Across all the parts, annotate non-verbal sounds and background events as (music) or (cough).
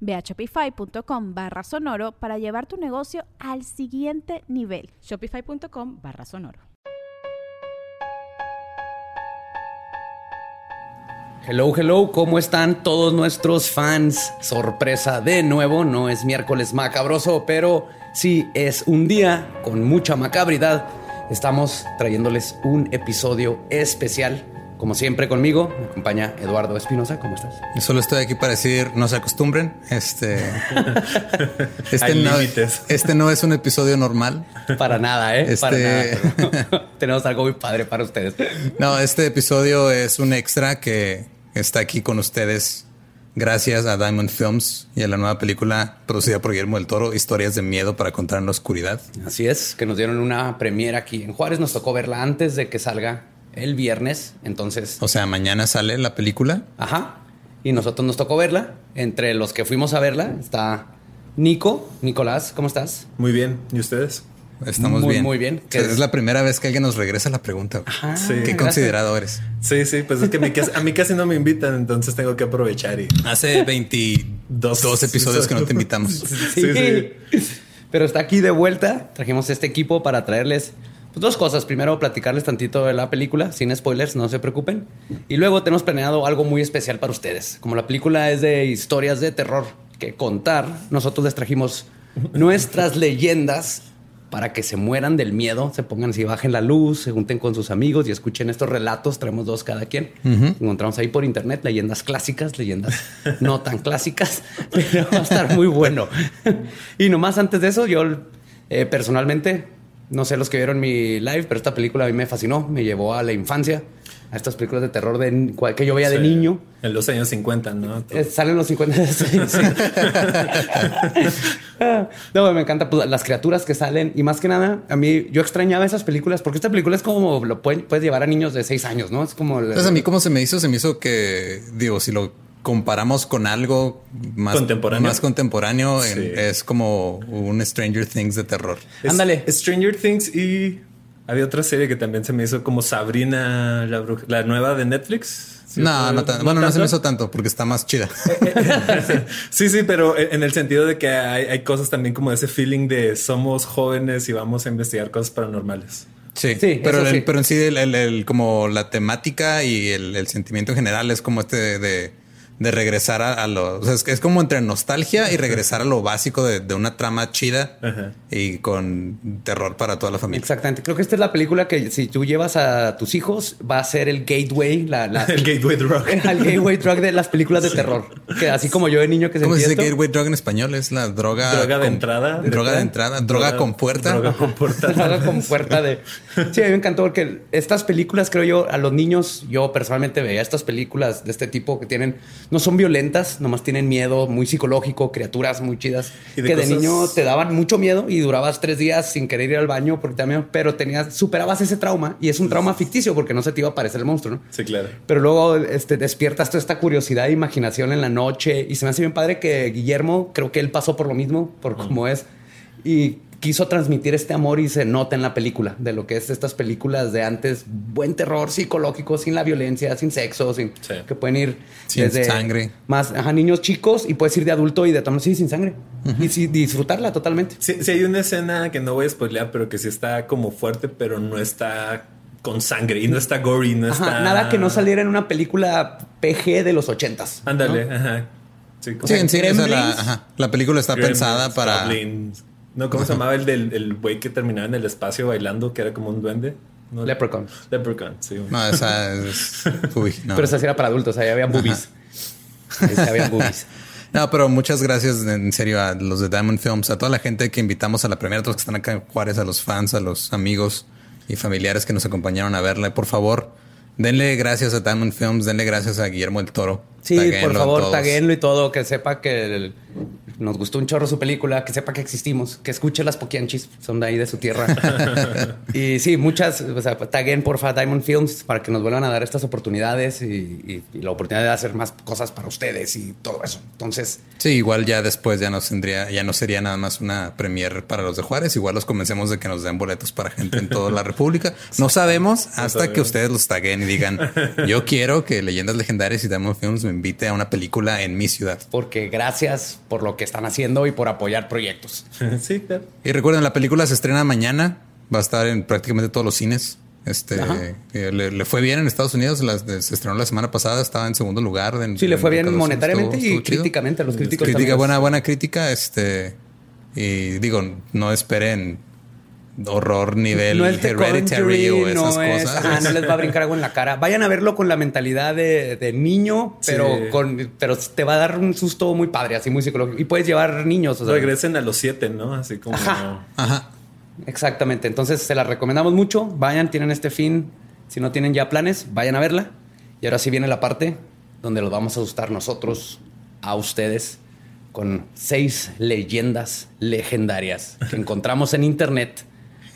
Ve a shopify.com barra sonoro para llevar tu negocio al siguiente nivel. Shopify.com barra sonoro. Hello, hello, ¿cómo están todos nuestros fans? Sorpresa de nuevo, no es miércoles macabroso, pero sí es un día con mucha macabridad. Estamos trayéndoles un episodio especial como siempre conmigo, me acompaña Eduardo Espinosa. ¿Cómo estás? Yo solo estoy aquí para decir no se acostumbren. Este, (laughs) este, no, este no es un episodio normal. Para nada, ¿eh? Para este- nada. (laughs) (laughs) Tenemos algo muy padre para ustedes. No, este episodio es un extra que está aquí con ustedes gracias a Diamond Films y a la nueva película producida por Guillermo del Toro, Historias de Miedo para contar en la oscuridad. Así es, que nos dieron una premiera aquí en Juárez. Nos tocó verla antes de que salga el viernes. Entonces. O sea, mañana sale la película. Ajá. Y nosotros nos tocó verla. Entre los que fuimos a verla está Nico. Nicolás, ¿cómo estás? Muy bien. ¿Y ustedes? Estamos bien. Muy bien. es la primera vez que alguien nos regresa la pregunta. Ajá, Qué considerado eres. Sí, sí, pues es que a mí casi no me invitan, entonces tengo que aprovechar. Y... Hace 22 episodios que no te invitamos. sí, sí. Pero está aquí de vuelta. Trajimos este equipo para traerles pues, dos cosas. Primero, platicarles tantito de la película, sin spoilers, no se preocupen. Y luego tenemos planeado algo muy especial para ustedes. Como la película es de historias de terror que contar, nosotros les trajimos nuestras leyendas para que se mueran del miedo, se pongan así, bajen la luz, se junten con sus amigos y escuchen estos relatos. Traemos dos cada quien. Encontramos ahí por internet leyendas clásicas, leyendas no tan clásicas, pero va a estar muy bueno. y nomás antes de eso, yo eh, personalmente no sé los que vieron mi live, pero esta película a mí me fascinó, me llevó a la infancia, a estas películas de terror de, que yo veía de niño. En los años 50, ¿no? Eh, salen los 50. (laughs) (laughs) (laughs) no, me encanta pues, las criaturas que salen y más que nada, a mí yo extrañaba esas películas porque esta película es como lo puedes llevar a niños de 6 años, ¿no? Es como... Entonces a mí como se me hizo, se me hizo que, digo, si lo comparamos con algo más contemporáneo, más contemporáneo es como un Stranger Things de terror. Ándale. Stranger Things y había otra serie que también se me hizo como Sabrina, la, la nueva de Netflix. no, no, bueno, no se me hizo tanto porque está más chida. (laughs) (laughs) sí, sí, pero en el sentido de que hay, cosas también como ese feeling de somos jóvenes y vamos a investigar cosas paranormales. Sí, sí, pero, pero en sí el, como la temática y el, sentimiento en general es como este de de regresar a, lo. O sea, es, es, como entre nostalgia y regresar a lo básico de, una trama chida y con terror para toda la familia. Exactamente. Creo que esta es la película que si tú llevas a tus hijos va a ser el gateway, la, (laughs) el gateway drug. (laughs) El gateway drug de las películas de terror. Que así como yo de niño que se ¿Cómo se dice gateway drug en español? Es la droga. Droga de entrada. Droga de entrada. Droga, con puerta. Droga con (laughs) puerta. droga con puerta de. Sí, a mí me encantó porque estas películas, creo yo, a los niños, yo personalmente veía estas películas de este tipo que tienen no son violentas, nomás tienen miedo muy psicológico, criaturas muy chidas, que de niño te daban mucho miedo y durabas tres días sin querer ir al baño porque también, pero tenías, superabas ese trauma y es un trauma ficticio porque no se te iba a aparecer el monstruo, ¿no? Sí, claro. Pero luego este, despiertas toda esta curiosidad e imaginación en la noche y se me hace bien padre que Guillermo, creo que él pasó por lo mismo, por cómo es. Y quiso transmitir este amor y se nota en la película de lo que es estas películas de antes, buen terror psicológico, sin la violencia, sin sexo, sin que pueden ir sin desde sangre, más a niños chicos y puedes ir de adulto y de tono sí sin sangre y sí, disfrutarla totalmente. Sí, sí, hay una escena que no voy a spoilear, pero que sí está como fuerte, pero no está con sangre y no está gory, no está nada que no saliera en una película PG de los ochentas. Ándale, ajá. Sí, sí, la, la, película está pensada para no, ¿cómo se llamaba el del güey que terminaba en el espacio bailando, que era como un duende? No, Leprechaun. Leprechaun, sí. güey. No, esa es. (laughs) Uy, no. Pero esa sí era para adultos, ahí había boobies. Ahí había boobies. (laughs) No, pero muchas gracias en serio a los de Diamond Films, a toda la gente que invitamos a la primera, a todos los que están acá en Juárez, a los fans, a los amigos y familiares que nos acompañaron a verla. Por favor, denle gracias a Diamond Films, denle gracias a Guillermo del Toro. Sí, Taguéenlo por favor, taguenlo y todo, que sepa que el- nos gustó un chorro su película, que sepa que existimos, que escuche las poquianchis, son de ahí de su tierra. (laughs) y sí, muchas, o sea, taguen porfa Diamond Films para que nos vuelvan a dar estas oportunidades y, y- y la oportunidad de hacer más cosas para ustedes y todo eso. Entonces, Sí, igual ya después ya no tendría, ya no sería nada más una premier para los de Juárez. Igual los convencemos de que nos den boletos para gente en toda la República. No sabemos hasta sabemos. que ustedes los taguen y digan, yo quiero que Leyendas Legendarias y Diamond Films me invite a una película en mi ciudad. porque gracias por lo que están haciendo y por apoyar proyectos. (laughs) sí, claro. Y recuerden, la película se estrena mañana. Va a estar en prácticamente todos los cines. Este eh, le, le fue bien en Estados Unidos. se estrenó la semana pasada. Estaba en segundo lugar. en- Sí, le en fue bien monetariamente Estuvo- y chido. críticamente. Los críticos Crítica, buena, buena crítica. Este y digo, no esperen horror nivel No es The Hereditary o esas no es- cosas. ajá, no les va a brincar algo en la cara. Vayan a verlo con la mentalidad de, de niño, Sí. pero con pero te va a dar un susto muy padre, así muy psicológico. Y puedes llevar niños. o sea, Regresen a los siete, ¿no? Así como. Ajá. Ajá. Exactamente. Entonces se la recomendamos mucho. Vayan, tienen este fin. Si no tienen ya planes, vayan a verla. Y ahora sí viene la parte donde los vamos a asustar nosotros a ustedes con seis leyendas legendarias que encontramos en internet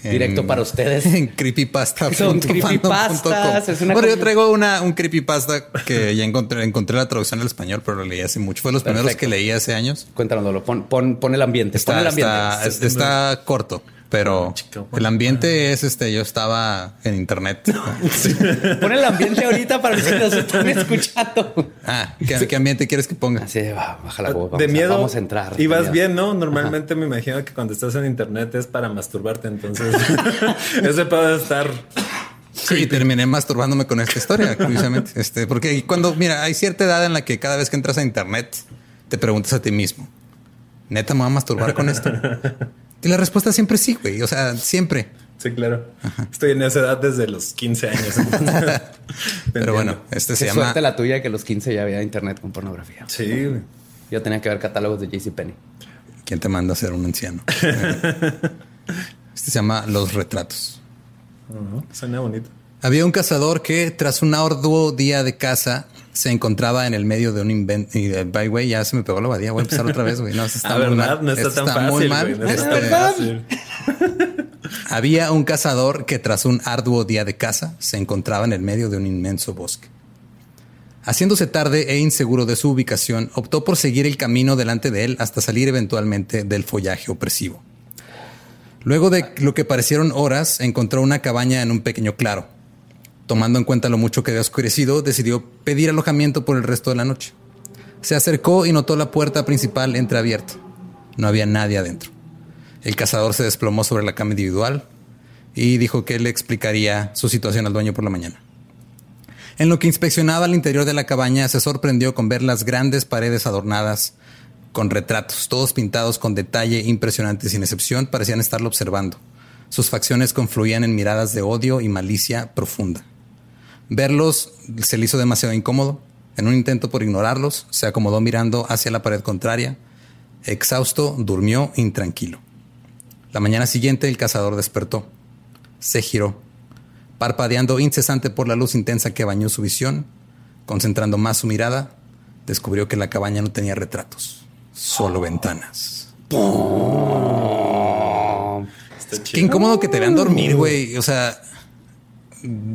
directo En- para ustedes. (laughs) En creepypasta. Son creepypastas, es una bueno, yo traigo una, un creepypasta que (laughs) ya encontré, encontré la traducción al español, pero lo leí hace mucho. Fue de los primeros que leí hace años. Cuéntanos, Lolo. Pon, pon, pon el ambiente. pon el ambiente. está, es- está corto, pero chico, el ambiente es este. Yo estaba en internet. (laughs) Pon el ambiente ahorita para los que nos están (laughs) escuchando. Ah, ¿qué, qué ambiente quieres que ponga? Así, va, baja la voz. Vamos de a- miedo. vamos a entrar. Y vas bien, ¿no? Normalmente me imagino que cuando estás en internet es para masturbarte. Entonces, (laughs) ese puede estar. Sí, terminé masturbándome con esta historia, curiosamente. Este, porque cuando, mira, hay cierta edad en la que cada vez que entras a internet te preguntas a ti mismo, ¿neta me voy a masturbar con esto? Y la respuesta siempre sí, güey. O sea, siempre. Sí, claro. Estoy en esa edad desde los 15 años. (laughs) Pero bueno, este se Qué llama. suerte la tuya que a los 15 ya había internet con pornografía. Sí, güey. Yo tenía que ver catálogos de JCPenney. ¿Quién te manda a ser un anciano? (laughs) Este se llama Los Retratos. Suena bonito. Había un cazador que, tras un arduo día de caza, se encontraba en el medio de un invento. Y, by way, ya se me pegó la badía. Voy a empezar otra vez, güey. No, eso (laughs) está muy ¿verdad? mal. No está Esto tan fácil. muy mal. güey, no está Este, tan fácil. (laughs) Había un cazador que, tras un arduo día de caza, se encontraba en el medio de un inmenso bosque. Haciéndose tarde e inseguro de su ubicación, optó por seguir el camino delante de él hasta salir eventualmente del follaje opresivo. Luego de lo que parecieron horas, encontró una cabaña en un pequeño claro. Tomando en cuenta lo mucho que había oscurecido, decidió pedir alojamiento por el resto de la noche. Se acercó y notó la puerta principal entreabierta. No había nadie adentro. El cazador se desplomó sobre la cama individual y dijo que le explicaría su situación al dueño por la mañana. En lo que inspeccionaba el interior de la cabaña, se sorprendió con ver las grandes paredes adornadas con retratos, todos pintados con detalle impresionante, sin excepción, parecían estarlo observando. Sus facciones confluían en miradas de odio y malicia profunda. Verlos se le hizo demasiado incómodo. En un intento por ignorarlos, se acomodó mirando hacia la pared contraria. Exhausto, durmió intranquilo. La mañana siguiente el cazador despertó. Se giró, parpadeando incesante por la luz intensa que bañó su visión, concentrando más su mirada, descubrió que la cabaña no tenía retratos, solo ventanas. Qué incómodo que te vean dormir, güey. O sea,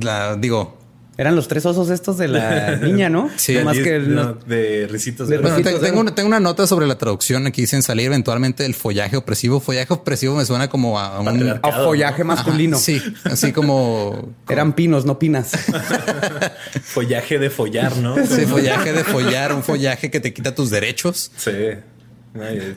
la digo, Eran los tres osos estos de la (laughs) niña, ¿no? Sí. Más De- que el- no, de risitos. De de- Bueno, tengo, ¿eh? una, tengo una nota sobre la traducción. Aquí dicen salir eventualmente del follaje opresivo. Follaje opresivo me suena como a un... A follaje masculino. Ajá, sí, así (laughs) como... Eran pinos, no pinas. (laughs) Follaje de follar, ¿no? Sí, follaje de follar, un follaje que te quita tus derechos. Sí. Ay,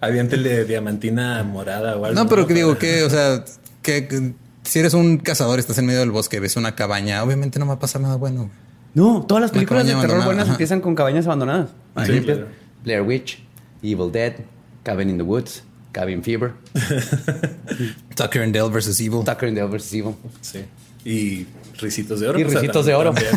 Aviéntele diamantina morada o algo. No, pero que digo que, o sea, que, que si eres un cazador, estás en medio del bosque, ves una cabaña, obviamente no va a pasar nada bueno. No, todas las películas de terror buenas ajá. empiezan con cabañas abandonadas. Ahí Sí, empieza. claro. Blair Witch, Evil Dead, Cabin in the Woods. Cabin Fever. (laughs) Tucker and Dale versus Evil. Tucker and Dale vs. Evil. Sí. Y risitos de oro. Y o sea, Ricitos de Oro. también,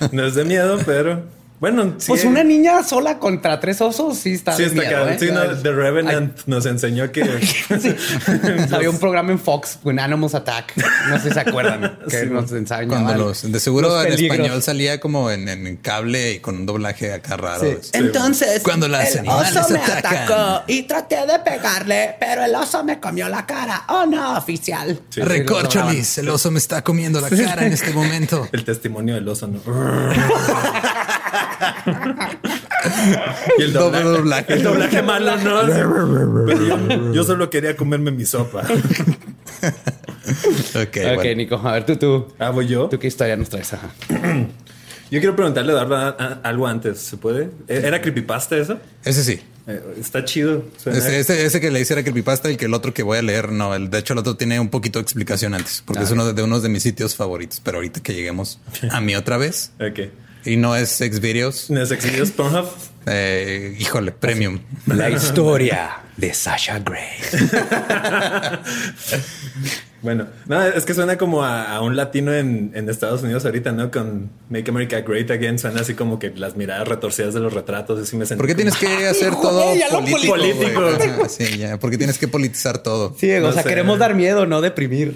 no, no es de miedo, pero bueno, sí. Pues una niña sola contra tres osos sí está Sí, de está miedo. ¿eh? Sí, no, The Revenant nos enseñó que. (laughs) (laughs) Había un programa en Fox, con Animals Attack. No sé si se acuerdan. (laughs) Que Sí, nos enseñaban. Cuando los, de seguro los en español salía como en, en cable y con un doblaje acá raro. Sí. Entonces, Cuando las el oso me atacan. atacó y traté de pegarle, pero el oso me comió la cara. Oh no, oficial. Sí. Recorcholis, el oso me está comiendo la cara en este momento. El testimonio del oso, ¿no? (laughs) y el Doble doblaje, doblaje. El doblaje malo, ¿no? Pero (laughs) yo, yo solo quería comerme mi sopa. (laughs) Ok, Ok, bueno. Nico, a ver tú, tú. Ah, voy yo. ¿Tú qué historia nos traes? Ajá. Yo quiero preguntarle a Eduardo a- a- algo antes. ¿Se puede? ¿E- ¿Era creepypasta eso? Ese sí. Eh, está chido. Ese, ese- ese que le hice era creepypasta y que el otro que voy a leer, no. El, de hecho, el otro tiene un poquito de explicación antes, porque Ah, es uno de, de unos de mis sitios favoritos. Pero ahorita que lleguemos a mí otra vez, Ok. Y no es Xvideos, ¿No es exhibidos Pornhub? eh, híjole, premium. La historia de Sasha Grey. (laughs) Bueno, no, es que suena como a, a un latino en, en Estados Unidos ahorita, ¿no? Con Make America Great Again. Suena así como que las miradas retorcidas de los retratos. Así me sentí ¿Por qué tienes que hacer todo ya político? político. Ajá, Sí, ya. ¿Por qué tienes que politizar todo? Sí, o No sea, sé. queremos dar miedo, no deprimir.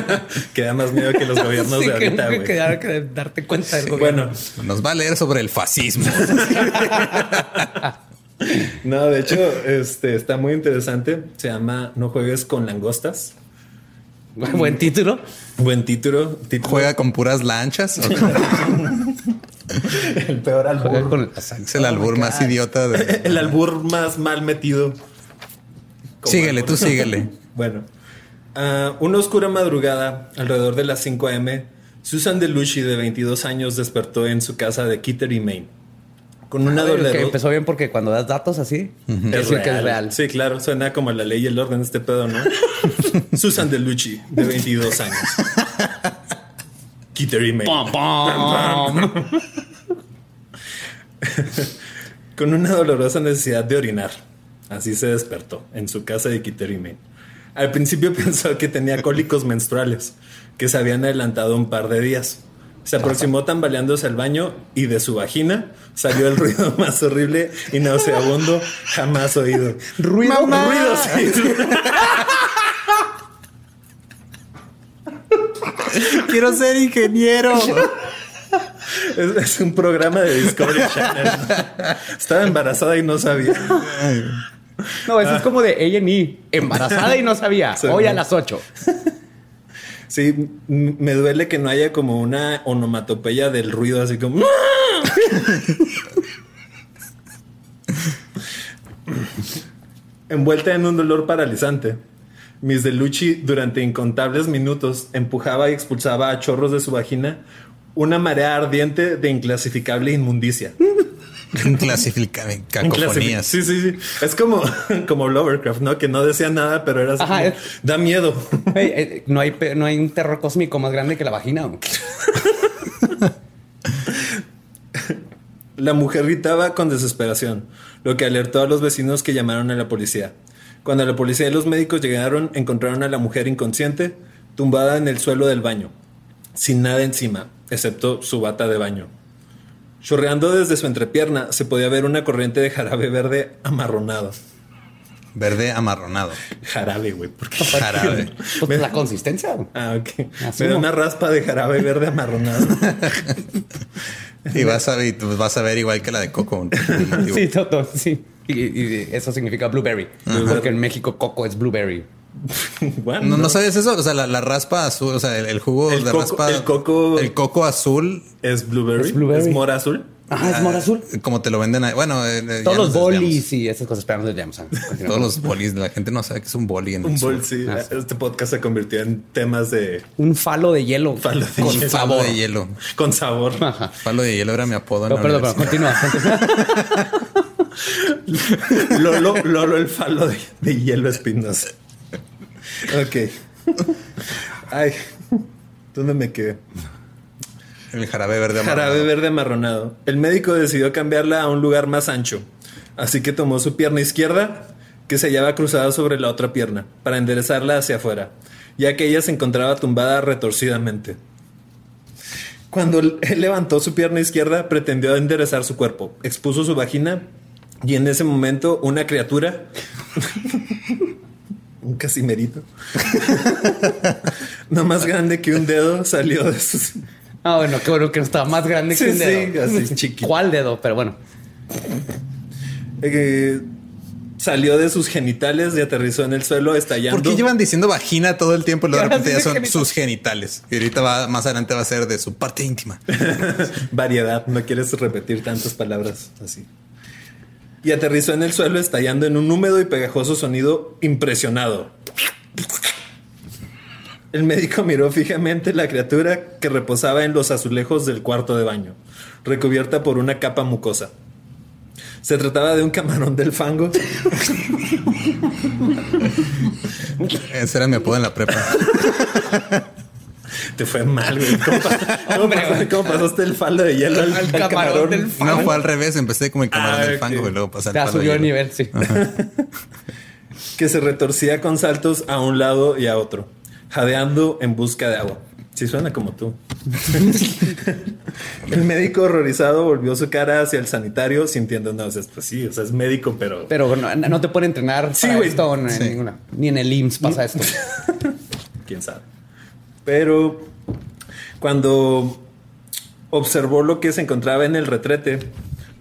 (laughs) que da más miedo que los gobiernos Sí, de ahorita, que- güey. que dar- que darte cuenta del gobierno. Bueno, Nos va a leer sobre el fascismo. (laughs) (laughs) no, de hecho, este está muy interesante. Se llama No juegues con langostas. (laughs) Buen título. Buen título. título. ¿Juega con puras lanchas? (laughs) ¿O el peor albur. Con el- Es el albur más idiota de... El albur más mal metido. Como Síguele, albur. tú síguele. Bueno, ah, una oscura madrugada, alrededor de las 5 a.m., Susan DeLucci, de 22 años, despertó en su casa de Kittery, Maine. Con una doble que empezó bien porque cuando das datos así, es Es decir que es real. Sí, claro, suena como la ley y el orden de este pedo, ¿no? (laughs) Susan DeLucci, de 22 años. Kittery, Maine. Pom, pom. Con una dolorosa necesidad de orinar. Así se despertó en su casa de Kittery, Maine. Al principio (laughs) pensó que tenía cólicos menstruales, que se habían adelantado un par de días. Se aproximó tambaleándose al baño y de su vagina salió el ruido (laughs) más horrible y nauseabundo jamás oído. Ruido. Ruido, sí. Quiero ser ingeniero. Es, es un programa de Discovery Channel. Estaba embarazada y no sabía. No, eso es como de A&E. Embarazada y no sabía. Hoy a las 8. Sí, me duele que no haya como una onomatopeya del ruido así como... Envuelta en un dolor paralizante, Miss Delucci durante incontables minutos empujaba y expulsaba a chorros de su vagina una marea ardiente de inclasificable inmundicia. (laughs) Clasifica Inclasific- cacofonías. Sí, sí, sí. Es como, (laughs) como Lovecraft, ¿no? Que no decía nada, pero era así Ajá, como, es- da miedo. (laughs) No, hay, no hay un terror cósmico más grande que la vagina. La mujer gritaba con desesperación, lo que alertó a los vecinos que llamaron a la policía. Cuando la policía y los médicos llegaron, encontraron a la mujer inconsciente, tumbada en el suelo del baño, sin nada encima, excepto su bata de baño. Chorreando desde su entrepierna, se podía ver una corriente de jarabe verde amarronado. Verde amarronado. Jarabe, güey. porque Jarabe. (laughs) Pues la consistencia. Ah, ok. Me da una raspa de jarabe verde amarronado. (laughs) Y a, vas a ver igual que la de Coco. (laughs) Sí, todo, sí. Y, y eso significa blueberry. Porque en México coco es blueberry. (laughs) Bueno, ¿No, ¿No sabes eso? O sea, la, la raspa azul, o sea, el, el jugo El de coco- raspa. el coco- El coco azul. Es blueberry. Es blueberry. Es mora azul. Ajá, es mora azul. ah, Como te lo venden ahí. Bueno, eh, eh, Todos los bolis y esas cosas. Pero no nos desviamos. Ah, continuamos. Todos los bolis. La gente no sabe que es un boli en Un sur. bol, sí. Ah, Este podcast se convirtió en temas de Un falo de hielo. Falo de con hielo. Falo de hielo. con sabor. Ajá. Falo de hielo era mi apodo. No, perdón, continúa. continúa. (laughs) Lolo, Lolo el falo de, de hielo espinosa. Ok. Ay, ¿dónde me quedé? El jarabe verde amarronado. Jarabe verde amarronado. El médico decidió cambiarla a un lugar más ancho. Así que tomó su pierna izquierda que se hallaba cruzada sobre la otra pierna, para enderezarla hacia afuera, ya que ella se encontraba tumbada retorcidamente. Cuando él levantó su pierna izquierda, pretendió enderezar su cuerpo, expuso su vagina y en ese momento una criatura, un casimerito, (laughs) no más grande que un dedo, salió de sus... Ah, bueno, qué bueno que no estaba más grande que un dedo. sí, así chiquito. ¿Cuál dedo? Pero bueno. eh, salió de sus genitales y aterrizó en el suelo estallando. ¿Por qué llevan diciendo vagina todo el tiempo y luego de repente ya son genitales. sus genitales? Y ahorita va, más adelante va a ser de su parte íntima. (laughs) Variedad, no quieres repetir tantas palabras así. Y aterrizó en el suelo estallando en un húmedo y pegajoso sonido impresionado. El médico miró fijamente la criatura que reposaba en los azulejos del cuarto de baño, recubierta por una capa mucosa. Se trataba de un camarón del fango Ese era mi apodo en la prepa. (laughs) Te fue mal, güey. ¿Cómo, (laughs) pasaste el faldo de hielo al, camarón camarón? del No, fue al revés. Empecé como el camarón Ah, del fango y luego pasé al Ya palo subió el nivel, sí. (laughs) que se retorcía con saltos a un lado y a otro, jadeando en busca de agua. Sí suena como tú. (laughs) el médico horrorizado volvió su cara hacia el sanitario sintiendo náuseas. Pues sí, o sea, es médico, pero... Pero no, no te pueden entrenar Sí, para güey. esto Sí. ninguna. Ni en el IMSS pasa esto. quién sabe. Pero cuando observó lo que se encontraba en el retrete,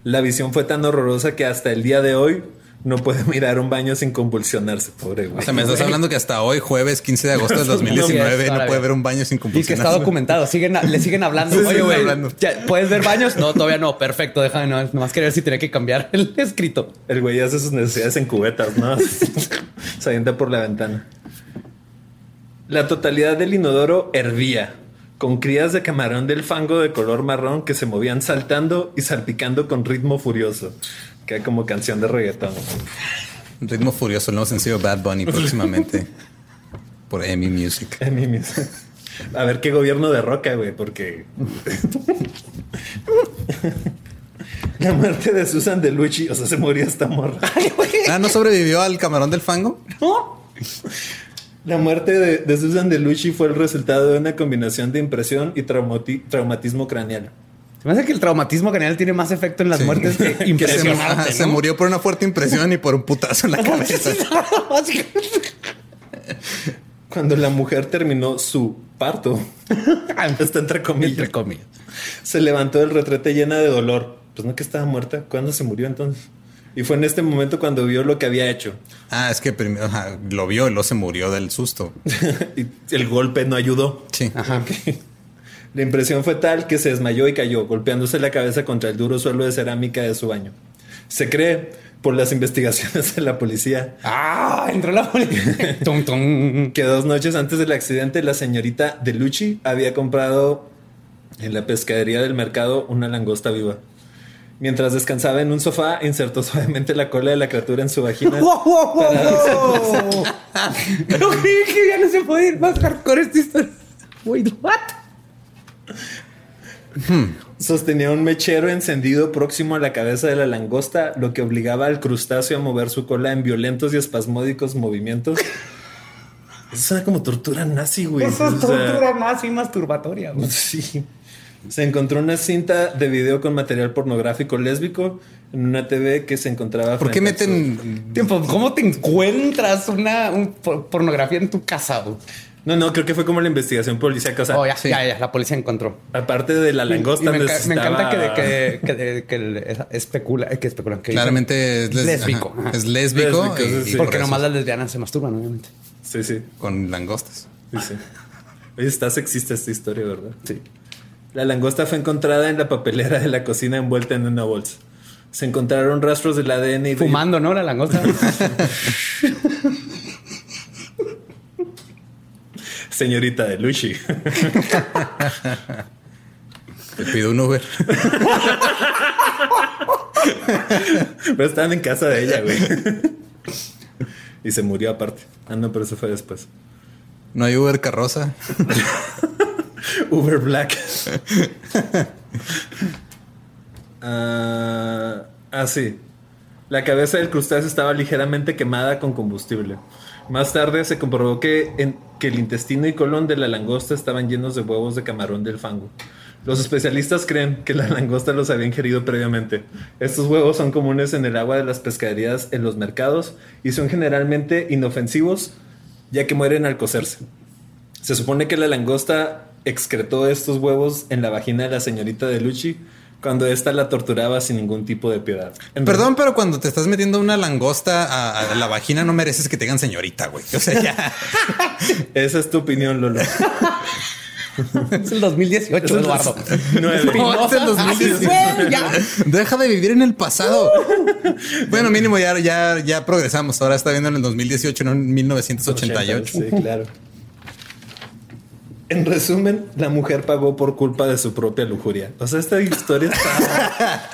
la visión fue tan horrorosa que hasta el día de hoy no puede (laughs) mirar un baño sin convulsionarse, pobre güey. O sea, me estás hablando que hasta hoy, jueves 15 de agosto del 2019, No, puede ver un baño sin Y que está documentado. Siguen, le siguen hablando. Sí, Oye, siguen güey, hablando. ¿ya ¿puedes ver baños? No, todavía no. Perfecto, déjame. No, nomás quería ver si tenía que cambiar el escrito. El güey hace sus necesidades en cubetas, ¿no? (laughs) Se avienta por la ventana. La totalidad del inodoro hervía, con crías de camarón del fango de color marrón que se movían saltando y salpicando con ritmo furioso. Que como canción de reggaetón. Ritmo furioso, el nuevo sencillo Bad Bunny próximamente (laughs) por Emi Music. Mí mismo. A ver qué gobierno derroca, güey, porque. (laughs) La muerte de Susan Delucci, o sea, se murió esta morra. Ah, ¿no sobrevivió al camarón del fango? (laughs) La muerte de, de Susan Delucci fue el resultado de una combinación de impresión y traumati- traumatismo craneal. Se me hace que el traumatismo general tiene más efecto en las Sí. muertes que (laughs) Que se, se murió por una fuerte impresión y por un putazo en la (laughs) cabeza. Cuando la mujer terminó su parto, (laughs) está entre comillas, Entre comillas. se levantó del retrete llena de dolor. Pues no que estaba muerta. ¿Cuándo se murió entonces? Y fue en este momento cuando vio lo que había hecho. Ah, es que primero ajá, lo vio y luego se murió del susto. (laughs) y el golpe no ayudó. Sí. Ajá. (laughs) La impresión fue tal que se desmayó y cayó, golpeándose la cabeza contra el duro suelo de cerámica de su baño. Se cree, por las investigaciones de la policía, Ah, entró la policía. (laughs) Tum, tum. que dos noches antes del accidente la señorita Delucci había comprado en la pescadería del mercado una langosta viva. Mientras descansaba en un sofá, insertó suavemente la cola de la criatura en su vagina. Wow, wow, wow, wow. No creí que ya no se puede ir más hardcore esta historia. Wait, what? Sostenía un mechero encendido próximo a la cabeza de la langosta, lo que obligaba al crustáceo a mover su cola en violentos y espasmódicos movimientos. Eso suena como tortura nazi, güey. Eso es O sea, tortura más y masturbatoria. güey. Sí. Se encontró una cinta de video con material pornográfico lésbico en una TV que se encontraba. ¿Por qué meten Tiempo, ¿cómo te encuentras una un por- pornografía en tu casa? güey? No, no, creo que fue como la investigación policíaca. O sea, Oh, ya, sí. ya, ya, la policía encontró. aparte de la langosta, Y me, enca- me necesitaba- encanta que, que, que, que especula, que especulan. Que Claramente es les- lésbico. ajá. Es lésbico. Lésbico, y- sí, y por Porque eso, nomás las lesbianas se masturban, obviamente. Sí, sí, Con langostas. sí, sí. Oye, está sexista esta historia, ¿verdad? Sí. La langosta fue encontrada en la papelera de la cocina envuelta en una bolsa. Se encontraron rastros del ADN y Fumando, ¿no? La langosta. (laughs) Señorita de Luchi. Te pido un Uber. (laughs) pero estaban en casa de ella, güey. y se murió aparte. Ah, no, pero eso fue después. No hay Uber carroza. (laughs) (laughs) Uber Black. (laughs) sí. La cabeza del crustáceo estaba ligeramente quemada con combustible. Más tarde se comprobó que, que el intestino y colon de la langosta estaban llenos de huevos de camarón del fango. Los especialistas creen que la langosta los había ingerido previamente. Estos huevos son comunes en el agua de las pescaderías en los mercados y son generalmente inofensivos ya que mueren al cocerse. Se supone que la langosta excretó estos huevos en la vagina de la señorita de Lucci cuando ésta la torturaba sin ningún tipo de piedad. En Perdón, pero cuando te estás metiendo una langosta a, a la vagina, no mereces que te digan señorita, güey. O sea, ya. (laughs) Esa es tu opinión, Lolo. Es el 2018, Eduardo. Nueve. No, es el 2018. Así fue, ya. Deja de vivir en el pasado. (laughs) Bueno, mínimo ya, ya, ya progresamos. Ahora está viendo en el 2018, no en 1988. Sí, claro. En resumen, la mujer pagó por culpa de su propia lujuria. O sea, esta historia está.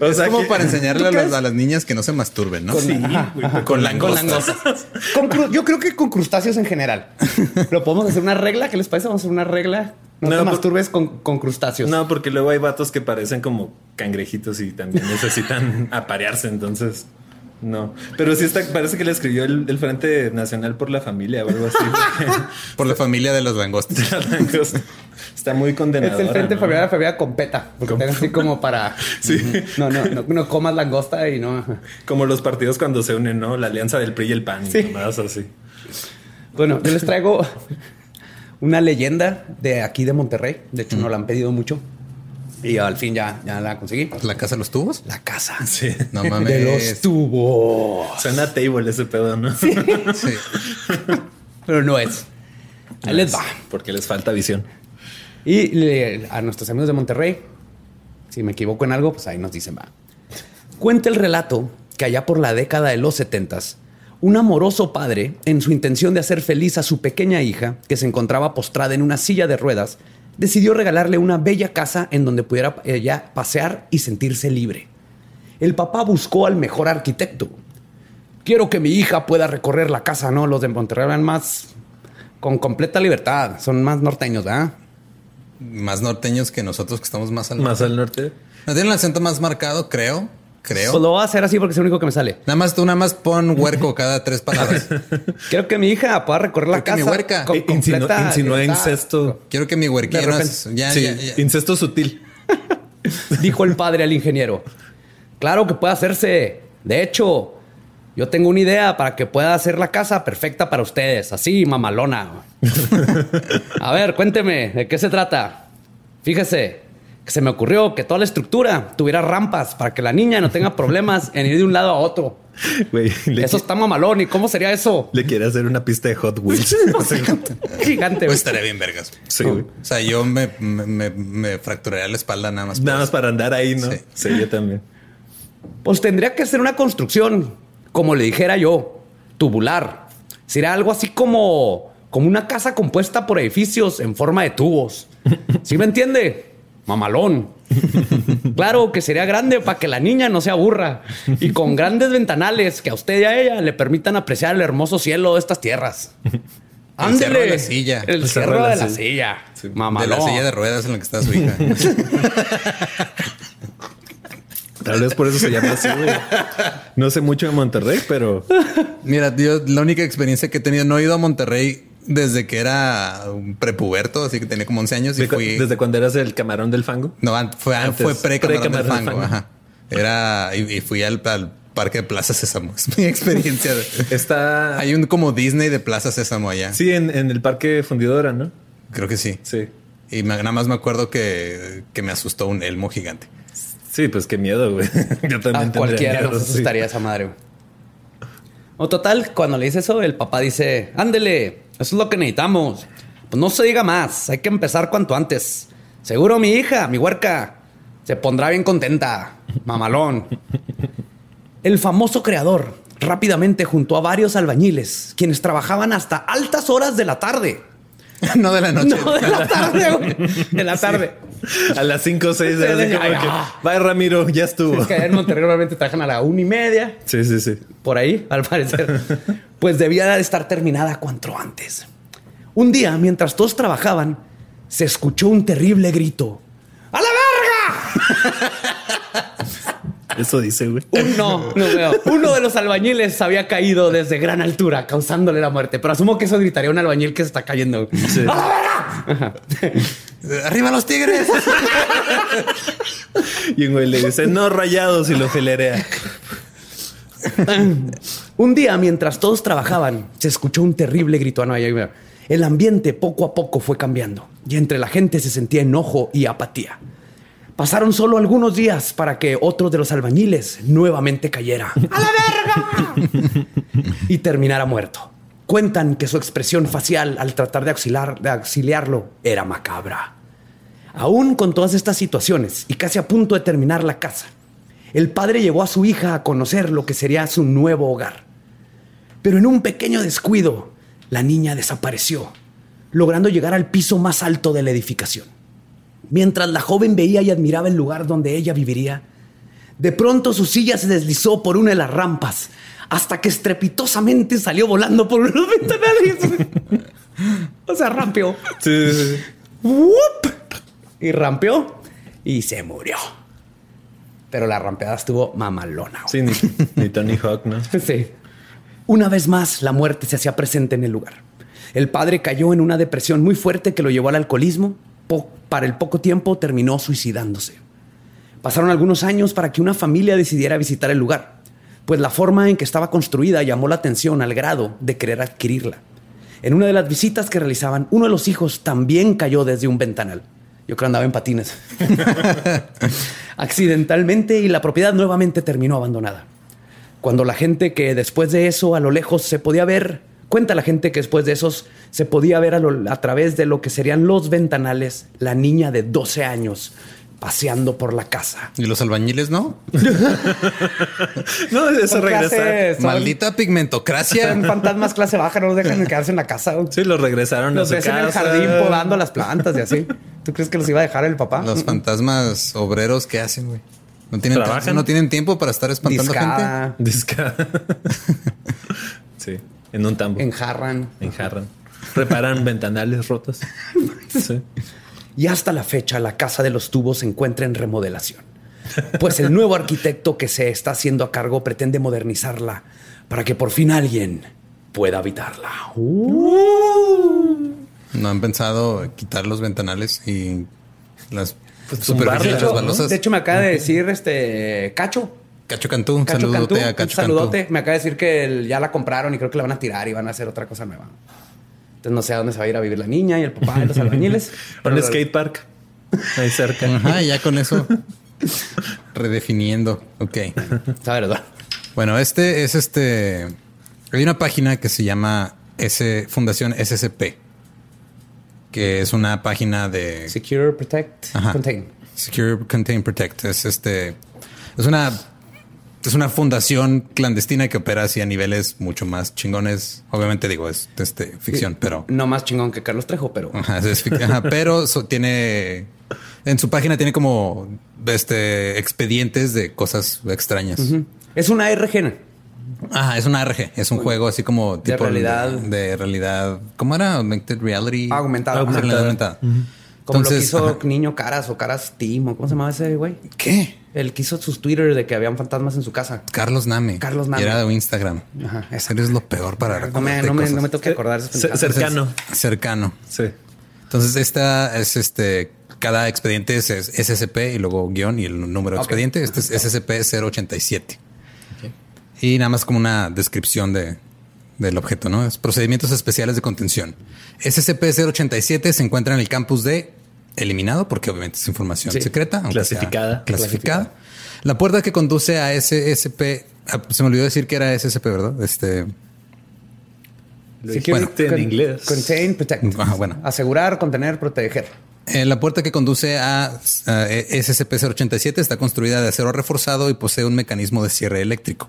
(laughs) O Es como que- para enseñarle a ¿Tú las, crees? a las niñas que no se masturben, ¿no? Sí, güey, con Con Con langostas. langostas. Con cru- yo creo que con crustáceos en general. (laughs) Lo podemos hacer una regla. ¿Qué les parece? Vamos a hacer una regla. No, No, te por- masturbes con, con crustáceos. No, porque luego hay vatos que parecen como cangrejitos y también necesitan aparearse, entonces no. Pero sí está, parece que le escribió el, el Frente Nacional por la Familia o algo así. (laughs) Por la familia de los langostas. (laughs) la langosta está muy Es condenadora. el frente ¿no? familiar de la familia con peta. Porque así como para. (laughs) Sí. No, no, no, no comas langosta y no. Como los partidos cuando se unen, ¿no? La alianza del PRI y el PAN. Sí. Y más así. Bueno, yo les traigo una leyenda de aquí de Monterrey. De hecho, nos la han pedido mucho. Y al fin ya, ya la conseguí. ¿La casa de los tubos? La casa. Sí. No mames. De los tubos. Suena a table ese pedo, ¿no? Sí. (laughs) Pero no es. Ahí les va. Porque les falta visión. Y le- a nuestros amigos de Monterrey, si me equivoco en algo, pues ahí nos dicen, va. Cuenta el relato que allá por la década de los setentas, un amoroso padre, en su intención de hacer feliz a su pequeña hija, que se encontraba postrada en una silla de ruedas, decidió regalarle una bella casa en donde pudiera ella pasear y sentirse libre. El papá buscó al mejor arquitecto. Quiero que mi hija pueda recorrer la casa, ¿no? Los de Monterrey van más con completa libertad. Son más norteños, ¿verdad? Más norteños que nosotros que estamos más al Más al norte. No tienen el acento más marcado, creo. Creo. Pues lo voy a hacer así porque es el único que me sale. Nada más tú nada más pon huerco cada tres palabras. (laughs) Quiero que mi hija pueda recorrer la Quiero que casa. mi huerca. con Eh, completa libertad. incesto. Quiero que mi repente. ya, sí, ya, ya. incesto sutil. (laughs) Dijo el padre al ingeniero. Claro que puede hacerse. De hecho, yo tengo una idea para que pueda hacer la casa perfecta para ustedes. Así, mamalona. (laughs) A ver, cuénteme, ¿de qué se trata? Fíjese, que se me ocurrió que toda la estructura tuviera rampas para que la niña no tenga problemas en ir de un lado a otro. Eso está mamalón. ¿Y cómo sería eso? le quiere hacer una pista de Hot Wheels. (laughs) (laughs) Gigante. Pues güey. estaría bien vergas. sí, güey. O sea, yo me, me, me, me fracturaría la espalda nada más. Nada más para andar ahí, ¿no? Sí. Sí, yo también. Pues tendría que ser una construcción, como le dijera yo, tubular. Sería algo así como, como una casa compuesta por edificios en forma de tubos. ¿Sí me entiende? Mamalón. (laughs) Claro que sería grande para que la niña no se aburra y con grandes ventanales que a usted y a ella le permitan apreciar el hermoso cielo de estas tierras. El cerro de la silla. El, cerro de la silla. De Mamalón. la silla de ruedas en la que está su hija. (laughs) Tal vez por eso se llama así, güey. No sé mucho de Monterrey, pero Mira, yo la única experiencia que he tenido, no he ido a Monterrey desde que era un prepuberto, así que tenía como 11 años y fui. desde cuando eras el camarón del fango. No, fue, Antes, fue pre Camarón del pre-Camarón del fango. Fango. Ajá. Era y, y fui al, al parque de Plaza Sésamo. (laughs) Es mi experiencia. (laughs) Está Hay un como Disney de Plaza Sésamo allá. sí en, en el parque fundidora, ¿no? Creo que sí. Sí. Y me- nada más me acuerdo que, que me asustó un elmo gigante. Sí, pues qué miedo, güey. (laughs) Yo también A cualquiera miedo, nos sí. asustaría esa madre. güey. O total, cuando le dice eso, el papá dice, ándele, eso es lo que necesitamos. Pues no se diga más, hay que empezar cuanto antes. Seguro mi hija, mi huerca, se pondrá bien contenta. Mamalón. El famoso creador rápidamente juntó a varios albañiles, quienes trabajaban hasta altas horas de la tarde. (laughs) no de la noche. No, de la (laughs) tarde, güey. De la tarde. A las 5 o 6 de la que, ah. Bye, Ramiro, ya estuvo. Es que allá en Monterrey normalmente trabajan a la una y media. Sí, sí, sí. por ahí, al parecer, (laughs) pues debía de estar terminada cuanto antes. Un día, mientras todos trabajaban, se escuchó un terrible grito. ¡A la verga! Eso dice, güey. Un- no, veo. Uno de los albañiles había caído desde gran altura, causándole la muerte. Pero asumo que eso gritaría un albañil que se está cayendo. ¡Arriba los tigres! Y un güey le dice, no rayados y lo filerea. Un día, mientras todos trabajaban, se escuchó un terrible grito. Ah, no, ahí veo. El ambiente poco a poco fue cambiando y entre la gente se sentía enojo y apatía. Pasaron solo algunos días para que otro de los albañiles nuevamente cayera. (laughs) ¡A la verga! (laughs) y terminara muerto. Cuentan que su expresión facial al tratar de, auxiliar, de auxiliarlo era macabra. Aún con todas estas situaciones y casi a punto de terminar la casa, el padre llevó a su hija a conocer lo que sería su nuevo hogar. Pero en un pequeño descuido, la niña desapareció, logrando llegar al piso más alto de la edificación. Mientras la joven veía y admiraba el lugar donde ella viviría, de pronto su silla se deslizó por una de las rampas hasta que estrepitosamente salió volando por unos ventanales. (laughs) o sea, rampeó. Sí, sí, sí. ¡Wup! Y rampeó y se murió. Pero la rampeada estuvo mamalona. Sí, ni, ni Tony Hawk, ¿no? (laughs) Sí. Una vez más, la muerte se hacía presente en el lugar. El padre cayó en una depresión muy fuerte que lo llevó al alcoholismo. Para el poco tiempo terminó suicidándose. Pasaron algunos años para que una familia decidiera visitar el lugar, pues la forma en que estaba construida llamó la atención al grado de querer adquirirla. En una de las visitas que realizaban, uno de los hijos también cayó desde un ventanal. Yo creo andaba en patines. (laughs) Accidentalmente y la propiedad nuevamente terminó abandonada. Cuando la gente que después de eso a lo lejos se podía ver, cuenta la gente que después de esos se podía ver a, lo- a través de lo que serían los ventanales, la niña de 12 años paseando por la casa. y los albañiles, ¿no? No, eso regresa. Maldita pigmentocracia. Son fantasmas clase baja, no los dejan quedarse en la casa. Sí, los regresaron Los a ves su en el jardín podando las plantas y así. ¿Tú crees que los iba a dejar el papá? Los fantasmas obreros que hacen, güey. No tienen, Trabajan. no tienen tiempo para estar espantando gente. Disca. (laughs) sí, en un tambo. enjarran. Enjarran. Reparan (laughs) ventanales rotos. Sí. Y hasta la fecha la casa de los tubos se encuentra en remodelación. Pues el nuevo arquitecto que se está haciendo a cargo pretende modernizarla para que por fin alguien pueda habitarla. Uh. No han pensado quitar los ventanales y las Pues De superficies de hecho, me acaba de decir este Cacho. Cacho Cantú, un Cacho saludote Cantú, a un Cacho saludote. Cantú. Me acaba de decir que el- ya la compraron y creo que la van a tirar y van a hacer otra cosa nueva. Entonces no sé a dónde se va a ir a vivir la niña y el papá y los (laughs) albañiles. Un skate park. Ahí cerca. Ajá, ya con eso (laughs) redefiniendo. Ok. Está verdad. Bueno, este es este. Hay una página que se llama S Fundación SCP, que es una página de Secure, protect, Ajá. contain. Secure Contain Protect. Es este. Es una. Es una fundación clandestina que opera así a niveles mucho más chingones. Obviamente digo, es este, ficción, pero. No más chingón que Carlos Trejo, pero Ajá, es fic- ajá, pero so- tiene. En su página tiene como este expedientes de cosas extrañas. es una RG. Ajá, es una ARG, es un juego así como De tipo realidad. De, realidad. ¿Cómo era? Augmented reality. Aumentada. Aumentada. aumentada. Como lo que Entonces, hizo ajá. Niño Caras o Caras Team o cómo se llamaba ese güey. ¿Qué? El que hizo sus Twitter de que habían fantasmas en su casa. Carlos Name. Carlos Name. Y era de Instagram. Ajá, esa. Eres lo peor para No me, no me, no me tengo que acordar. cercano. cercano. Sí. Entonces, esta es este. Cada expediente es, es SCP y luego guion y el número de expediente. Este es SCP-087. Y nada más como una descripción de, del objeto, ¿no? Es procedimientos especiales de contención. SCP-087 se encuentra en el campus de Eliminado, porque obviamente es información Sí. secreta. aunque sea Clasificada. Clasificada. La puerta que conduce a SCP. ah, Se me olvidó decir que era SCP, ¿verdad? Este. Bueno. en inglés. Contain, protect. Ajá, bueno. Asegurar, contener, proteger. Eh, la puerta que conduce a, a SCP-087 está construida de acero reforzado y posee un mecanismo de cierre eléctrico.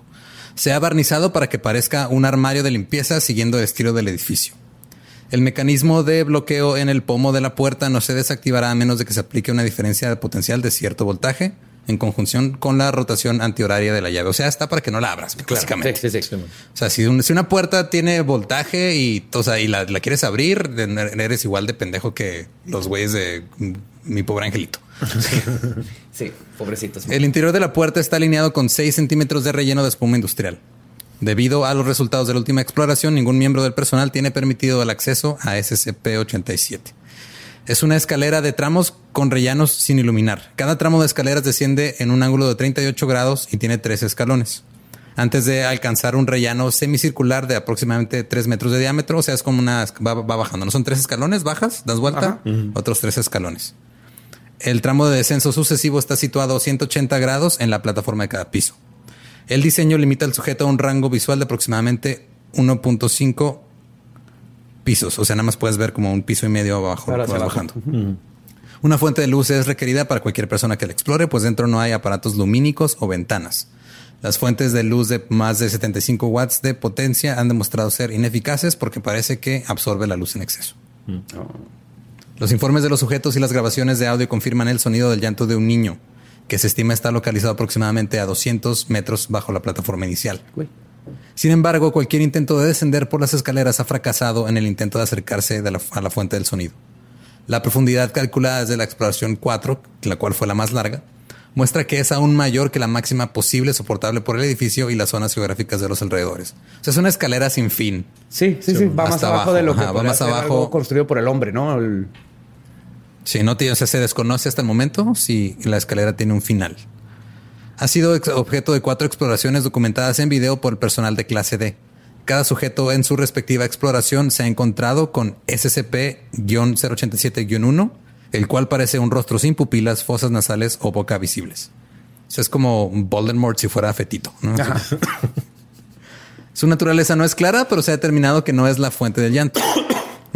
Se ha barnizado para que parezca un armario de limpieza siguiendo el estilo del edificio. El mecanismo de bloqueo en el pomo de la puerta no se desactivará a menos de que se aplique una diferencia de potencial de cierto voltaje. en conjunción con la rotación antihoraria de la llave. O sea, está para que no la abras, básicamente. Sí, sí, sí. O sea, si, un- si una puerta tiene voltaje y, o sea, y la, la quieres abrir, eres igual de pendejo que los güeyes de mi pobre angelito. (laughs) Sí, pobrecitos. El interior de la puerta está alineado con 6 centímetros de relleno de espuma industrial. Debido a los resultados de la última exploración, ningún miembro del personal tiene permitido el acceso a SCP-87. Es una escalera de tramos con rellenos sin iluminar. Cada tramo de escaleras desciende en un ángulo de 38 grados y tiene tres escalones. Antes de alcanzar un rellano semicircular de aproximadamente 3 metros de diámetro, o sea, es como una... va, va bajando. No son tres escalones, bajas, das vuelta, otros tres escalones. El tramo de descenso sucesivo está situado a 180 grados en la plataforma de cada piso. El diseño limita al sujeto a un rango visual de aproximadamente 1.5 pisos. O sea, nada más puedes ver como un piso y medio abajo. Ahora vas bajando. Una fuente de luz es requerida para cualquier persona que la explore, pues dentro no hay aparatos lumínicos o ventanas. Las fuentes de luz de más de 75 watts de potencia han demostrado ser ineficaces porque parece que absorbe la luz en exceso. Los informes de los sujetos y las grabaciones de audio confirman el sonido del llanto de un niño, que se estima está localizado aproximadamente a 200 metros bajo la plataforma inicial. Sin embargo, cualquier intento de descender por las escaleras ha fracasado en el intento de acercarse de la- a la fuente del sonido. La profundidad calculada desde la exploración 4, la cual fue la más larga, muestra que es aún mayor que la máxima posible soportable por el edificio y las zonas geográficas de los alrededores. O sea, es una escalera sin fin. Sí, sí, sí. Va más abajo, de lo que ajá, va más abajo. construido por el hombre, ¿no? El- Sí, no tiene, o sea, se desconoce hasta el momento si la escalera tiene un final. Ha sido objeto de cuatro exploraciones documentadas en video por el personal de clase D. Cada sujeto en su respectiva exploración se ha encontrado con SCP-087-1, el cual parece un rostro sin pupilas, fosas nasales o boca visibles. Es como Voldemort si fuera fetito. ¿no? Su naturaleza no es clara, pero se ha determinado que no es la fuente del llanto.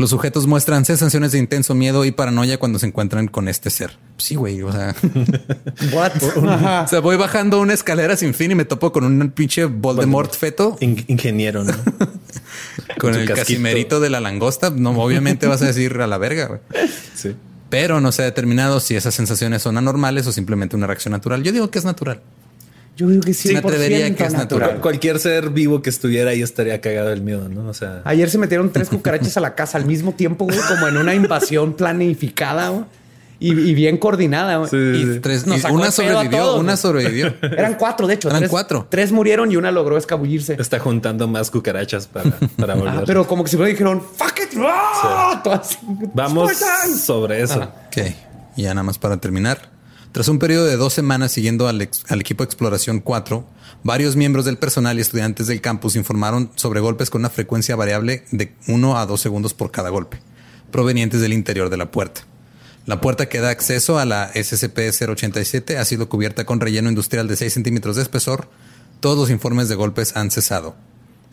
Los sujetos muestran sensaciones de intenso miedo y paranoia cuando se encuentran con este ser. Sí, güey, o sea, (laughs) What? (laughs) Ajá. o sea, voy bajando una escalera sin fin y me topo con un pinche Voldemort feto In- ingeniero, ¿no? (laughs) con el casquito. casimerito de la langosta. No, obviamente vas a decir a la verga, güey. sí. Pero no se ha determinado si esas sensaciones son anormales o simplemente una reacción natural. Yo digo que es natural. Yo digo que sí, me atrevería que es natural. Cualquier ser vivo que estuviera ahí estaría cagado del miedo, ¿no? O sea, Ayer se metieron tres cucarachas a la casa al mismo tiempo, güey, como en una invasión planificada, güey. Y, y bien coordinada, güey. Sí, Y sí, sí. Tres- nos y una sobrevivió, todos, una güey. sobrevivió. Eran cuatro, de hecho. Eran tres, cuatro. Tres murieron y una logró escabullirse. está juntando más cucarachas para, (laughs) para volver. Ah, pero como que si me dijeron, fuck it. ¡ah! Todas- Vamos sobre eso. Ok, y ya nada más para terminar. Tras un periodo de dos semanas siguiendo al, equipo exploración 4, varios miembros del personal y estudiantes del campus informaron sobre golpes con una frecuencia variable de 1 a 2 segundos por cada golpe, provenientes del interior de la puerta. La puerta que da acceso a la SCP-087 ha sido cubierta con relleno industrial de 6 centímetros de espesor. Todos los informes de golpes han cesado.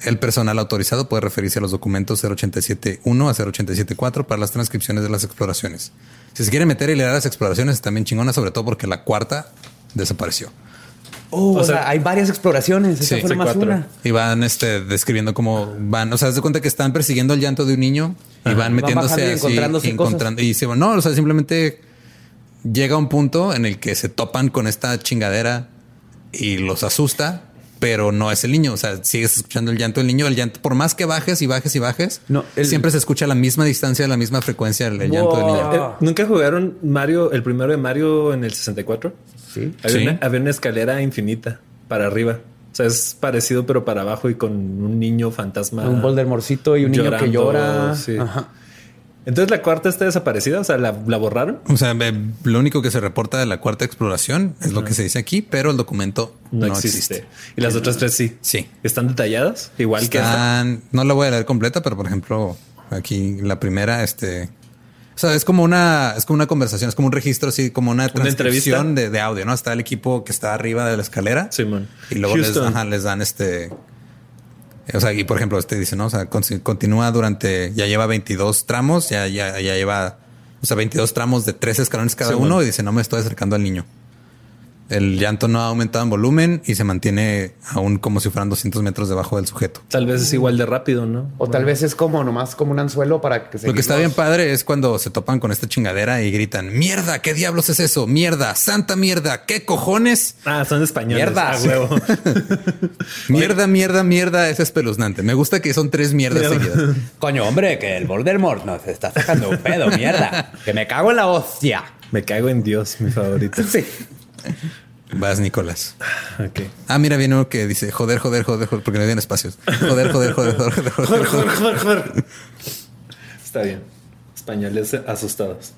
El personal autorizado puede referirse a los documentos 087.1 a 087.4 para las transcripciones de las exploraciones. Si se quiere meter y leer las exploraciones, también chingona, sobre todo porque la cuarta desapareció. Oh, o, O sea, sea, hay varias exploraciones. Esa sí, fue cuatro. una. Y van este, describiendo cómo van, o sea, haz de cuenta que están persiguiendo el llanto de un niño y van metiéndose y así, encontrándose encontrando- y se van, no, o sea, simplemente llega un punto en el que se topan con esta chingadera y los asusta, pero no es el niño. O sea, sigues escuchando el llanto del niño. El llanto, por más que bajes y bajes y bajes, No, el- siempre se escucha a la misma distancia, a la misma frecuencia el, llanto del niño. Eh, ¿Nunca jugaron Mario, el primero de Mario en el 64? Sí. Había, Sí. Una, había una escalera infinita para arriba. O sea, es parecido, pero para abajo y con un niño fantasma. Un Voldemorcito y un niño que llora. sí. Ajá. Entonces la cuarta está desaparecida, o sea, la, la borraron. O sea, lo único que se reporta de la cuarta exploración es lo que se dice aquí, pero el documento No, no, existe. existe. Y las otras tres sí. Sí. ¿Están detalladas? Igual que esta. Están, no la voy a leer completa, pero por ejemplo, aquí la primera, este, o sea, es como una, es como una conversación, es como un registro, así como una transcripción de, de audio, ¿no? Está el equipo que está arriba de la escalera Simón. y luego les, ajá, les dan este, o sea, y por ejemplo, este dice, ¿no? O sea, con- continúa durante, ya lleva 22 tramos, ya, ya, ya lleva, o sea, 22 tramos de tres escalones cada Sí, uno y dice, no me estoy acercando al niño. El llanto no ha aumentado en volumen y se mantiene aún como si fueran 200 metros debajo del sujeto. Tal vez es igual de rápido, ¿no? O tal vez es como nomás como un anzuelo para que se. Lo que está bien padre es cuando se topan con esta chingadera y gritan, mierda, ¿qué diablos es eso? Mierda, santa mierda, ¿qué cojones? Ah, son españoles. Mierda. A huevo. (laughs) Mierda, mierda, mierda, es espeluznante. Me gusta que son tres mierdas Mierda. seguidas. (laughs) Coño, hombre, que el Voldemort nos está sacando un pedo, mierda. (laughs) Que me cago en la hostia. Me cago en Dios, mi favorito. Sí. Vas, Nicolás. Ah, mira, viene uno que dice, joder, joder, joder, joder, porque no tienen espacios. Joder, joder, joder, joder, joder, joder, Joder, joder. joder. Está bien. Españoles asustados.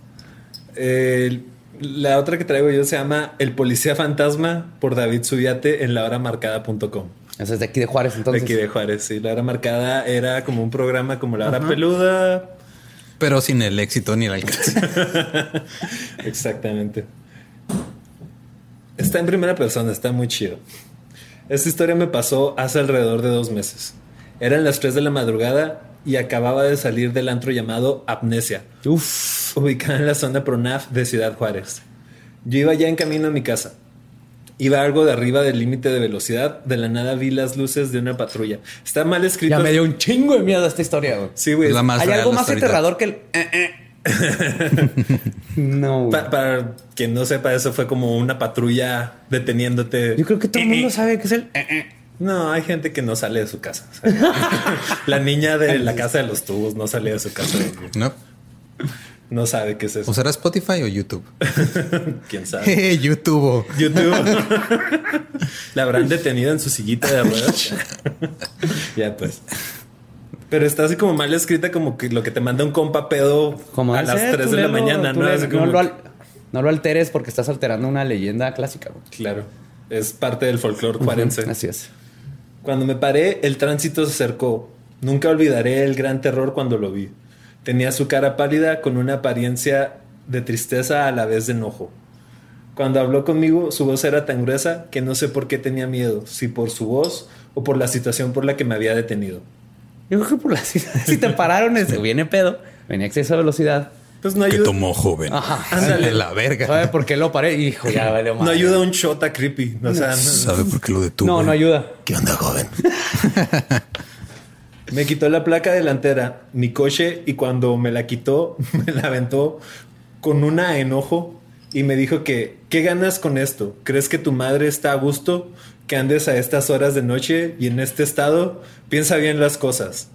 El- la otra que traigo yo se llama El Policía Fantasma por David Subiate en lahoramarcada.com. Eso es de aquí de Juárez, De entonces. aquí de Juárez, sí. La hora marcada era como un programa como La Hora Peluda. Pero sin el éxito ni el alcance. (laughs) Exactamente. Está en primera persona, está muy chido. Esta historia me pasó hace alrededor de dos meses. Eran las 3 de la madrugada y acababa de salir del antro llamado Amnesia, Uf. ubicada en la zona Pronaf de Ciudad Juárez. Yo iba ya en camino a mi casa. Iba algo de arriba del límite de velocidad. De la nada vi las luces de una patrulla. Está mal escrito. Ya me dio un chingo de miedo esta historia, güey. Sí, güey. Hay real algo más aterrador que el. eh, eh. (laughs) no. Pa- para quien no sepa, eso fue como una patrulla deteniéndote. Yo creo que todo el mundo sabe que es el. eh, eh. No, hay gente que no sale de su casa. O sea, (laughs) la niña de la casa de los tubos no sale de su casa. ¿No? No sabe qué es eso. ¿O será Spotify o YouTube? (laughs) ¿Quién sabe? YouTube. YouTube. la habrán detenido en su sillita de ruedas. ya pues. Pero está así como mal escrita, como que lo que te manda un compa pedo Como a las ser, 3 tú de la mañana, ¿no? no, lo alteres porque estás alterando una leyenda clásica. Claro. Es parte del folclore juarense. Así es. Cuando me paré, el tránsito se acercó. Nunca olvidaré el gran terror cuando lo vi. Tenía su cara pálida con una apariencia de tristeza a la vez de enojo. Cuando habló conmigo, su voz era tan gruesa que no sé por qué tenía miedo, si por su voz o por la situación por la que me había detenido. Yo creo que por la (laughs) si te pararon, ese viene pedo, venía exceso de velocidad. Pues no Que ayuda, tomó joven. Ajá. (laughs) Ándale, la verga. ¿Sabe por qué lo paré? Hijo, ya (laughs) vale no ayuda un shot a creepy. O sea, no- ¿Sabe por qué lo detuvo? No, no ayuda. ¿Qué onda, joven? Me quitó la placa delantera, mi coche, y cuando me la quitó, me la aventó con una enojo y me dijo que, ¿qué ganas con esto? ¿Crees que tu madre está a gusto? Que andes a estas horas de noche y en este estado, piensa bien las cosas.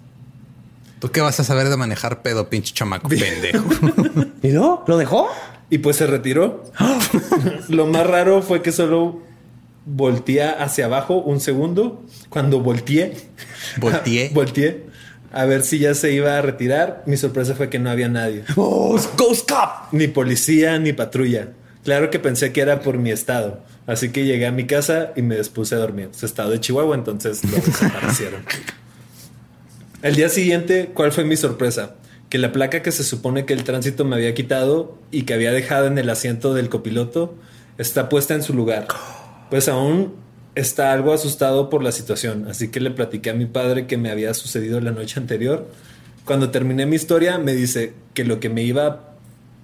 ¿Tú qué vas a saber de manejar pedo, pinche chamaco pendejo? (laughs) ¿Y no? ¿Lo dejó? Y pues se retiró. (gasps) Lo más raro fue que solo volteé hacia abajo un segundo. Cuando volteé, (laughs) Volteé. (laughs) volteé a ver si ya se iba a retirar. Mi sorpresa fue que no había nadie. ¡Oh, Ghost Cop! Ni policía ni patrulla. Claro que pensé que era por mi estado. Así que llegué a mi casa y me dispuse a dormir. Su estado de Chihuahua, entonces lo desaparecieron. (laughs) El día siguiente, ¿cuál fue mi sorpresa? Que la placa que se supone que el tránsito me había quitado y que había dejado en el asiento del copiloto está puesta en su lugar. Pues aún está algo asustado por la situación, así que le platiqué a mi padre que me había sucedido la noche anterior. Cuando terminé mi historia, me dice que lo que me iba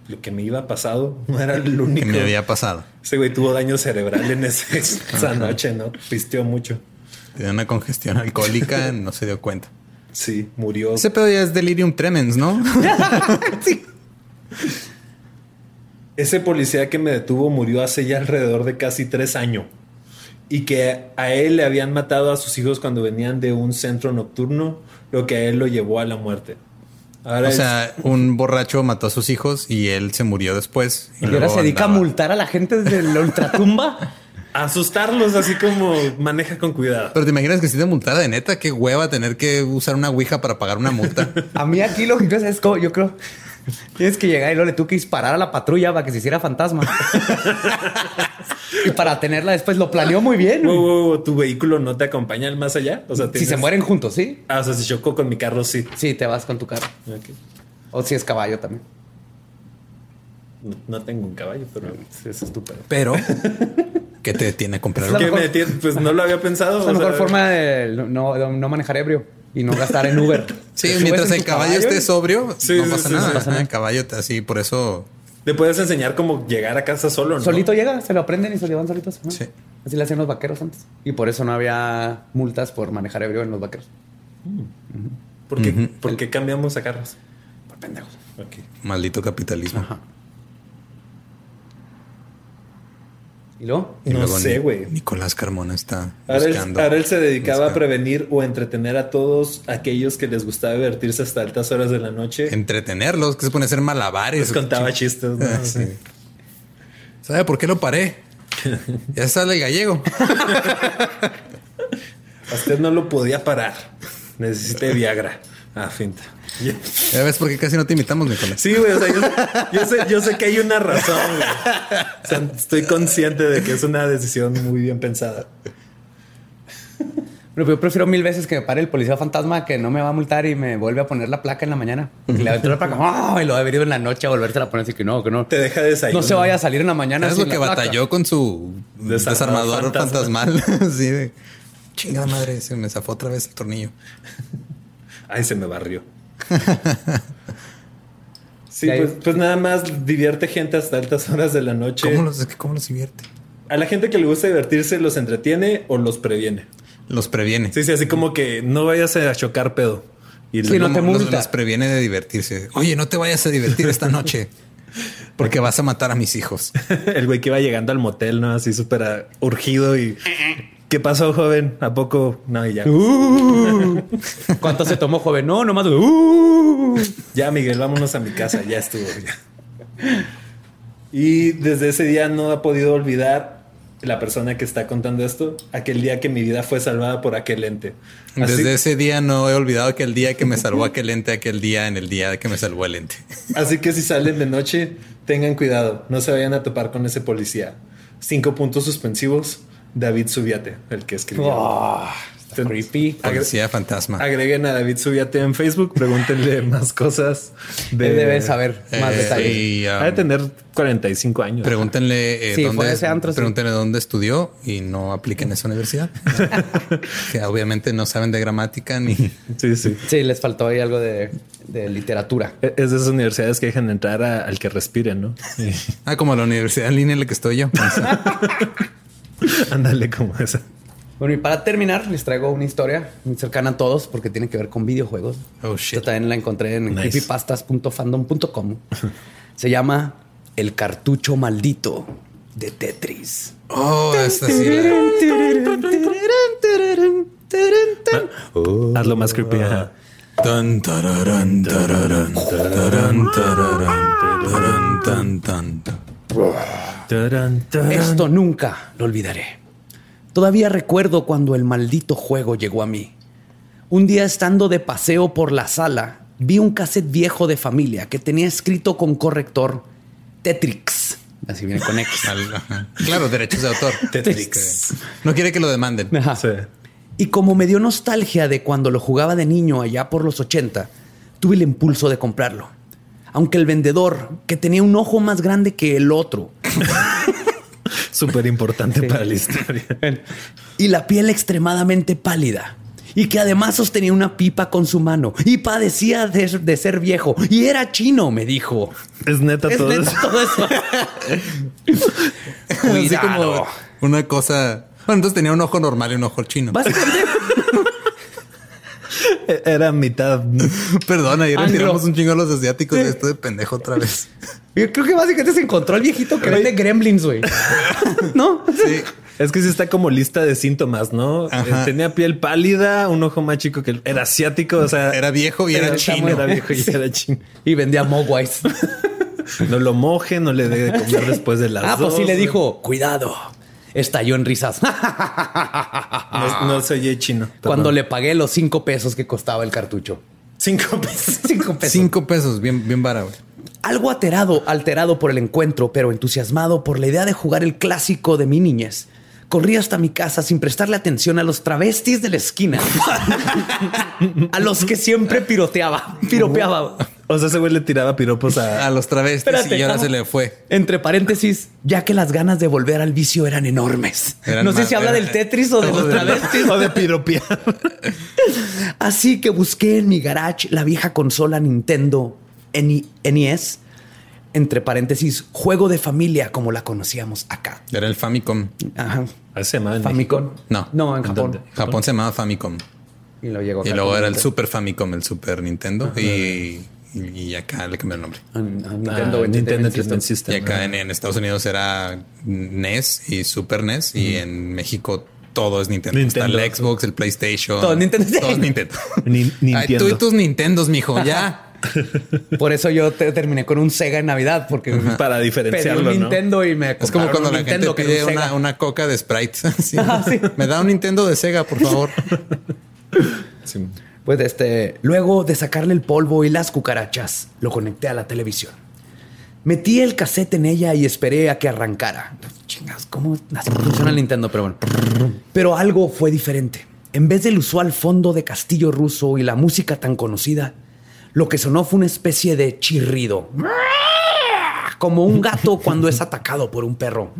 lo que me iba pasado (laughs) no era el que único. me había pasado. Ese güey tuvo daño cerebral en ese- (laughs) esa noche, ¿no? Pisteó mucho. Tenía una congestión alcohólica, (laughs) no se dio cuenta. Sí, murió. Ese pedo ya es delirium tremens, ¿no? Ese policía que me detuvo murió hace ya alrededor de casi tres años. Y que a él le habían matado a sus hijos cuando venían de un centro nocturno, lo que a él lo llevó a la muerte. Ahora O es- sea, un borracho mató a sus hijos y él se murió después. Y ahora se dedica a multar a la gente desde la ultratumba. (laughs) asustarlos así como maneja con cuidado. Pero te imaginas que si te multara de neta, qué hueva tener que usar una ouija para pagar una multa. (laughs) A mí aquí lo que es como, yo creo, tienes que llegar y luego le tuve que disparar a la patrulla para que se hiciera fantasma. (laughs) y para tenerla después lo planeó muy bien. Wow, wow, ¿Tu vehículo no te acompaña al más allá? O sea, Si se mueren juntos, ¿sí? Ah, o sea, si chocó con mi carro, sí. Sí, te vas con tu carro. Ok. O si es caballo también. No, no tengo un caballo, pero Sí, es tu pedo. Pero, (laughs) ¿qué te detiene a comprar ¿Qué me detiene? Pues no lo había pensado. Es la mejor sea, forma de no, de no manejar ebrio y no gastar en Uber. Sí, mientras en el caballo esté sobrio, Sí, no sí, pasa sí, nada. sí. pasa nada. El caballo así, por eso Le puedes enseñar cómo llegar a casa solo, ¿no? Solito llega, se lo aprenden y se lo llevan solitos. ¿no? Sí. Así le hacían los vaqueros antes. Y por eso no había multas por manejar ebrio en los vaqueros. ¿Por qué, ¿Por qué cambiamos a carros? Por pendejos. Ok. Maldito capitalismo. Ajá. ¿Y luego? Y No luego sé, güey. Nicolás Carmona está Ahora él, buscando. ahora él se dedicaba a prevenir o entretener a todos aquellos que les gustaba divertirse hasta altas horas de la noche. Entretenerlos, que se pone a hacer malabares. Les contaba chistes. ¿no? Ah, (laughs) sí. (laughs) ¿Sabe por qué lo paré? ya sale el gallego. (laughs) A usted no lo podía parar. Necesité Viagra. Ah, finta. Ya ves por qué casi no te imitamos, Nicolás. Sí, güey. O sea, yo, yo sé, yo sé que hay una razón. güey. O sea, estoy consciente de que es una decisión muy bien pensada. Pero yo prefiero mil veces que me pare el policía fantasma que no me va a multar y me vuelve a poner la placa en la mañana. Porque le aventó la placa ¡ah! y lo ha venido en la noche a volverse a poner así que no, que no. Te deja desayunar. No se vaya a salir en la mañana. Es lo que placa. batalló con su Desarmador desarmador fantasma. fantasmal. (laughs) sí, de chingada madre, se me zafó otra vez el tornillo. Ay, se me barrió. (laughs) Sí, pues, pues nada más divierte gente hasta altas horas de la noche. ¿Cómo los, ¿Cómo los divierte? A la gente que le gusta divertirse, ¿los entretiene o los previene? Los previene. Sí, sí, así como que no vayas a chocar pedo. Y Sí, no te multa. los previene de divertirse. Oye, no te vayas a divertir esta noche. (laughs) Porque vas a matar a mis hijos. (laughs) el güey que iba llegando al motel, ¿no? Así súper ah, urgido y... ¿Qué pasó, joven? ¿A poco? No, y ya. Uh. (laughs) ¿Cuánto se tomó, joven? No, nomás. Uh. Ya, Miguel, vámonos a mi casa. Ya estuvo. ya. Y desde ese día no ha podido olvidar la persona que está contando esto, aquel día que mi vida fue salvada por aquel ente. Así, Desde ese día no he olvidado que el día que me salvó aquel ente, aquel día en el día que me salvó el ente. así que si salen de noche, tengan cuidado. No se vayan a topar con ese policía. Cinco puntos suspensivos. David Subiate, el que escribió. Ah, está creepy. Policía fantasma. Agreguen a David Subiate en Facebook, pregúntenle (laughs) más cosas. De... Él debe saber más Eh, detalles. y, um, Ha de tener 45 años. Pregúntenle, eh, Sí, dónde, a ese antro, sí. pregúntenle dónde estudió y no apliquen esa universidad. (laughs) que obviamente no saben de gramática ni... Sí, sí. Sí, les faltó ahí algo de, de literatura. E- Es de esas universidades que dejan entrar a- al que respiren, ¿no? Ah, como la universidad en línea en la que estoy yo. (laughs) (laughs) Ándale como esa. Bueno, y para terminar, les traigo una historia muy cercana a todos porque tiene que ver con videojuegos. Oh, shit. Yo también la encontré en Nice. creepypastas.fandom.com. Se llama El cartucho maldito de Tetris. Oh, esta sí. la- Hazlo más creepy. ajá. Tarán, tarán. Esto nunca lo olvidaré. Todavía recuerdo cuando el maldito juego llegó a mí. Un día estando de paseo por la sala, vi un cassette viejo de familia que tenía escrito con corrector Tetrix. Así viene con X. (laughs) Claro, derechos de autor. (laughs) Tetrix. No quiere que lo demanden. Ajá. Sí. Y como me dio nostalgia de cuando lo jugaba de niño allá por los 80, tuve el impulso de comprarlo. Aunque el vendedor, que tenía un ojo más grande que el otro, (laughs) Súper importante para la historia. y la piel extremadamente pálida, y que además sostenía una pipa con su mano, y padecía de, de ser viejo, y era chino, me dijo. Es neta Es todo neta eso. todo eso. (laughs) Así Cuidado. como una cosa. Bueno, entonces tenía un ojo normal y un ojo chino. Básicamente, (laughs) Era mitad. Perdón, ayer Anglo. tiramos un chingo a los asiáticos de esto de pendejo otra vez. (laughs) yo creo que básicamente se encontró al viejito que vende gremlins, güey. (laughs) ¿No? Sí. Es que sí está como lista de síntomas, ¿no? Ajá. Eh, Tenía piel pálida, un ojo más chico que el... Era asiático, o sea... Era viejo y era era chino. Era viejo y era chino. Y vendía Mogwais. No lo moje, no le dé de comer después de las Ah, pues sí le dijo, cuidado. Estalló en risas. No, no se oye chino. Cuando le pagué los cinco pesos que costaba el cartucho. Cinco pesos. (laughs) Cinco pesos. Cinco pesos, bien, bien güey. Algo alterado, alterado por el encuentro, pero entusiasmado por la idea de jugar el clásico de mi niñez. Corrí hasta mi casa sin prestarle atención a los travestis de la esquina. (laughs) a los que siempre piroteaba, piropeaba. O sea, ese güey le tiraba piropos a... (laughs) A los travestis Espérate, y ahora ¿cómo? se le fue. Entre paréntesis, ya que las ganas de volver al vicio eran enormes. Eran no sé más- si habla era- del Tetris o de los travestis. (laughs) o de (laughs) piropear. Así que busqué en mi garage la vieja consola Nintendo NES entre paréntesis, juego de familia como la conocíamos acá. Era el Famicom. Ajá. Ahí se llama en Famicom. No. No, en ¿En Japón. dónde? Japón se llamaba Famicom. Y luego llegó Y luego era el. Super Famicom, el Super Nintendo. Y, y acá le cambiaron el nombre. Ah, ah, Ah, Nintendo, Nintendo Entertainment System. Y acá en, en Estados Unidos era NES y Super NES. Y en México todo es Nintendo. Nintendo. Está el Xbox, el PlayStation. Todo Nintendo. Todo es Nintendo. (laughs) Ni- Ay, Nintendo. tú y tus Nintendos, mijo. Ya. (laughs) Por eso yo te- terminé con un Sega en Navidad, porque Para pedí diferenciarlo, un ¿no? Nintendo y me Es como cuando un la Nintendo gente un pide una, una coca de Sprite. (laughs) Sí. Ah, sí. Me da un Nintendo de Sega, por favor. Sí. Pues este, luego de sacarle el polvo y las cucarachas, lo conecté a la televisión. Metí el cassette en ella y esperé a que arrancara. Chingas, ¿cómo funciona el Nintendo? Pero bueno. Pero algo fue diferente. En vez del usual fondo de castillo ruso y la música tan conocida, lo que sonó fue una especie de chirrido. Como un gato cuando es atacado por un perro.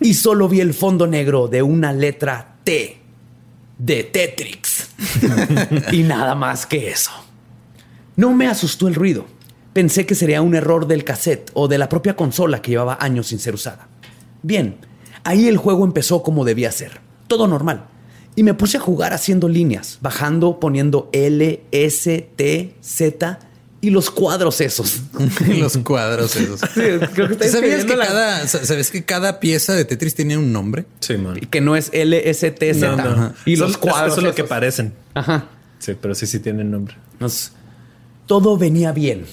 Y solo vi el fondo negro de una letra T de Tetrix. (laughs) y nada más que eso. No me asustó el ruido. Pensé que sería un error del cassette o de la propia consola que llevaba años sin ser usada. Bien, ahí el juego empezó como debía ser. Todo normal. Y me puse a jugar haciendo líneas, bajando, poniendo L, S, T, Z y los cuadros esos. (laughs) Los cuadros esos. creo que ¿Tú estoy ¿Sabías que, la- cada, sa- ¿Sabes que cada pieza de Tetris tiene un nombre? Sí, man. que no es L, S, T, Z. No, no. Y Son- los cuadros. Eso es lo que parecen. Ajá. Sí, pero sí, sí tienen nombre. Nos- Todo venía bien,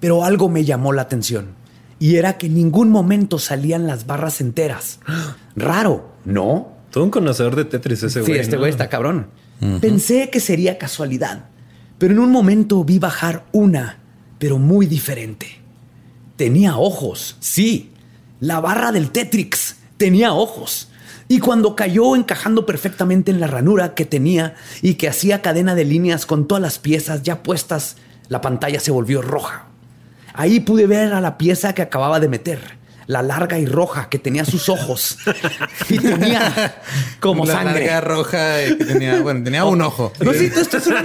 pero algo me llamó la atención. Y era que en ningún momento salían las barras enteras. Raro, ¿no? Todo un conocedor de Tetris ese Sí, güey. este ¿no? güey está cabrón. Pensé que sería casualidad, pero en un momento vi bajar una, pero muy diferente. Tenía ojos, sí. La barra del Tetrix tenía ojos. Y cuando cayó encajando perfectamente en la ranura que tenía y que hacía cadena de líneas con todas las piezas ya puestas, la pantalla se volvió roja. Ahí pude ver a la pieza que acababa de meter, la larga y roja que tenía sus ojos y tenía como la sangre. larga roja y que tenía, bueno, tenía un ojo. No sé, esto es una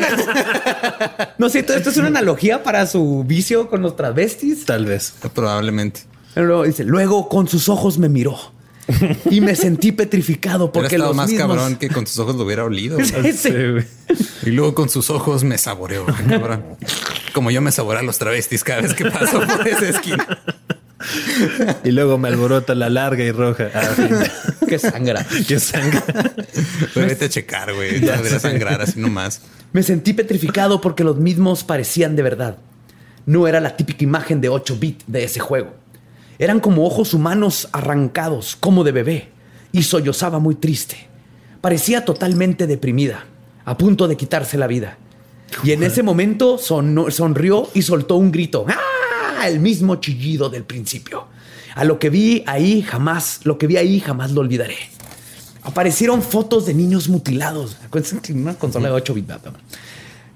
No sé, esto es una analogía para su vicio con los travestis. Tal vez. Probablemente. Pero luego dice, luego con sus ojos me miró y me sentí petrificado Porque los más mismos... cabrón que con sus ojos lo hubiera olido. Sí. Sí. Y luego con sus ojos me saboreó, cabrón. Como yo me saboreo a los travestis cada vez que paso por esa esquina. Y luego me alborota la larga y roja. Ah, (laughs) que sangra. Qué sangre. Pero vete a checar, güey. No debería sangrar así nomás. Me sentí petrificado porque los mismos parecían de verdad. No era la típica imagen de 8 bits de ese juego. Eran como ojos humanos arrancados, como de bebé, y sollozaba muy triste. Parecía totalmente deprimida, a punto de quitarse la vida. Y en ese momento sonó- sonrió y soltó un grito. ¡Ah! El mismo chillido del principio. A lo que vi ahí jamás, lo que vi ahí jamás lo olvidaré. Aparecieron fotos de niños mutilados. Acuérdense que una consola de 8 bits.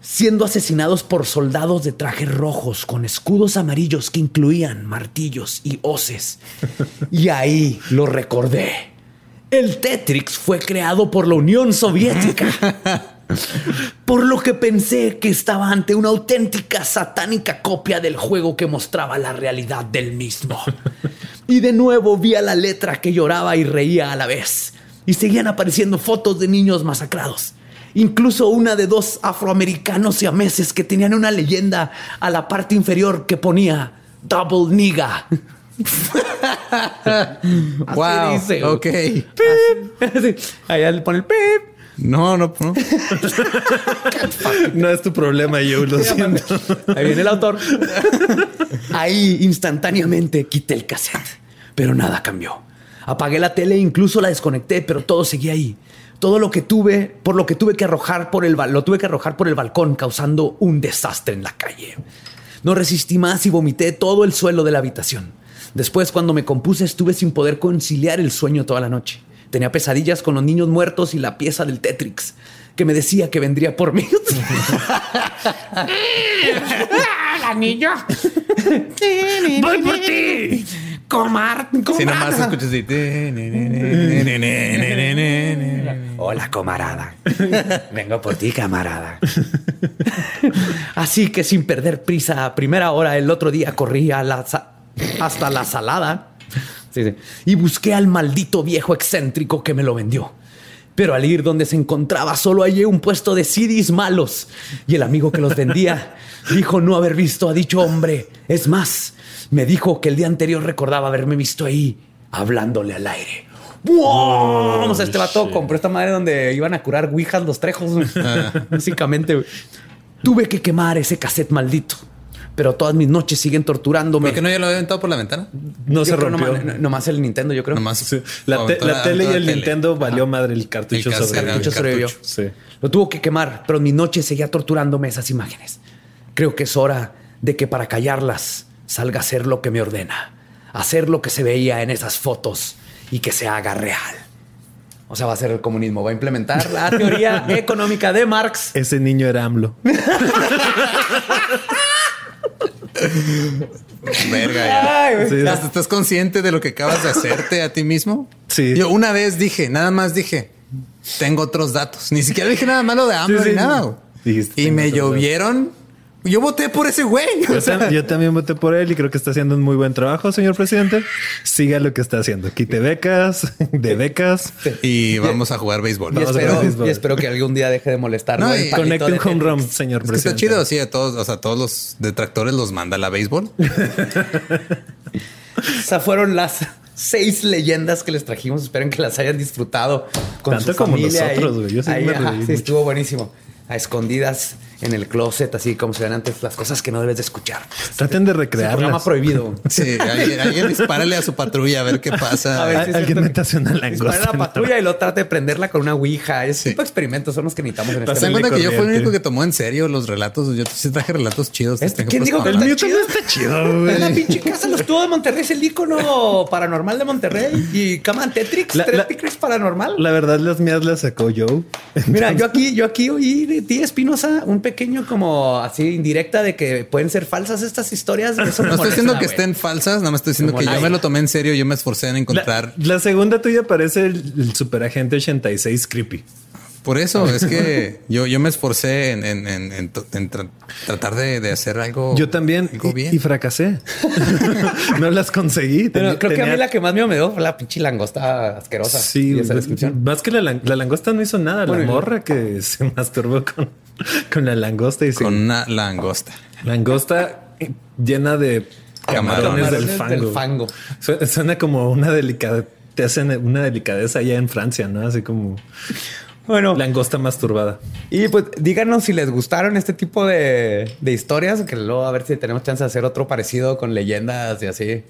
Siendo asesinados por soldados de trajes rojos con escudos amarillos que incluían martillos y hoces. Y ahí lo recordé. El Tetrix fue creado por la Unión Soviética. (laughs) Por lo que pensé que estaba ante una auténtica satánica copia del juego que mostraba la realidad del mismo. Y de nuevo vi a la letra que lloraba y reía a la vez. Y seguían apareciendo fotos de niños masacrados. Incluso una de dos afroamericanos siameses que tenían una leyenda a la parte inferior que ponía Double Niga. (laughs) wow. dice, ok. (laughs) Así. Allá le pone el pip. No, no, no. (laughs) No es tu problema, yo lo siento. Ahí viene el autor. (laughs) Ahí instantáneamente quité el cassette, pero nada cambió. Apagué la tele, incluso la desconecté, pero todo seguía ahí. Todo lo que tuve, por lo que tuve que arrojar por el bal- lo tuve que arrojar por el balcón, causando un desastre en la calle. No resistí más y vomité todo el suelo de la habitación. Después, cuando me compuse, estuve sin poder conciliar el sueño toda la noche. Tenía pesadillas con los niños muertos y la pieza del Tetrix, que me decía que vendría por mí. (laughs) anillo. ¡Voy por ti! ¡Comar! Si nomás escuchas así. Hola, camarada. Vengo por ti, camarada. Así que sin perder prisa, a primera hora el otro día corrí a la hasta la salada Sí, sí. y busqué al maldito viejo excéntrico que me lo vendió. Pero al ir donde se encontraba, solo hallé un puesto de CDs malos. Y el amigo que los vendía (laughs) dijo no haber visto a dicho hombre. Es más, me dijo que el día anterior recordaba haberme visto ahí hablándole al aire. ¡Wow! o sea, este vato compró esta madre donde iban a curar ouijas los trejos. (laughs) Básicamente. Tuve que quemar ese cassette maldito. Pero todas mis noches siguen torturándome. ¿Por qué no ya lo había aventado por la ventana? No Yo se rompió. Nomás, nomás el Nintendo, yo creo. Nomás Sí. La, te- aventó la tele y el la tele. Nintendo valió madre el cartucho El sobre el cartucho sobrevivió. Sí. Lo tuvo que quemar, pero mi noche seguía torturándome esas imágenes. Creo que es hora de que para callarlas salga a hacer lo que me ordena. Hacer lo que se veía en esas fotos y que se haga real. O sea, va a ser el comunismo. Va a implementar la teoría (laughs) económica de Marx. Ese niño era AMLO. (laughs) (laughs) Verga, ya. Ay. Sí. ¿Estás, estás consciente de lo que acabas de hacerte a ti mismo? Sí. Yo una vez dije, nada más dije, tengo otros datos. Ni siquiera dije nada malo de Sí, ni sí. nada. Dijiste, y me llovieron. Yo voté por ese güey. Yo, O sea, tam- yo también voté por él y creo que está haciendo un muy buen trabajo, señor presidente. Siga lo que está haciendo. Quite becas, (laughs) de becas. y vamos a jugar béisbol. Y espero, béisbol. y espero que algún día deje de molestar. No, y- Conecte un home run, señor Es que está presidente. chido, sí, a todos, o sea, todos los detractores los manda la béisbol. (laughs) Esas fueron las seis leyendas que les trajimos. Esperen que las hayan disfrutado con Tanto su como familia nosotros, güey. Yo sí Ahí, me ajá, reí sí, mucho. estuvo buenísimo. A escondidas en el closet, así como se ven antes las cosas que no debes de escuchar. Traten de un programa prohibido. Sí, alguien, alguien dispárale a su patrulla a ver qué pasa. A ver, es alguien métase una Dispara langosta. a la patrulla y lo trate de prenderla con una ouija. Ese Sí. tipo de experimentos son los que necesitamos en este ¿Se dan el cuenta que yo fui el único que tomó en serio los relatos? Yo sí traje relatos chidos. Este, ¿quién dijo que El mío chido? también está chido, Es la güey. pinche casa, los estuvo de Monterrey, es el ícono paranormal de Monterrey. Y cama Tetrix, La- la- Tetrix paranormal. La verdad, las mías las sacó Joe. Mira, yo aquí, yo aquí oí de ti, Espinosa, un pequeño como así indirecta de que pueden ser falsas estas historias. (laughs) Eso me No estoy diciendo que estén falsas, nada más estoy diciendo Me que yo me lo tomé en serio. Yo me esforcé en encontrar. La, la segunda tuya parece el, el superagente 86 creepy. Por eso es que (laughs) yo, yo me esforcé en, en- en- en to- en tra- tratar de, de hacer algo. Yo también algo y, bien. y fracasé. (laughs) no las conseguí. Pero Tenía- creo que a mí la que más miedo me dio fue la pinche langosta asquerosa. Sí, y esa descripción. más que la, lang- la langosta no hizo nada. Bueno, la morra que se masturbó con, (laughs) con la langosta y se- con una langosta. langosta llena de camarones, Camarones del del fango. fango. Su- Suena como una delicadeza. Te hacen una delicadeza allá en Francia, ¿no? Así como Bueno, langosta masturbada. y pues díganos si les gustaron este tipo de, de historias, que luego a ver si tenemos chance de hacer otro parecido con leyendas y así.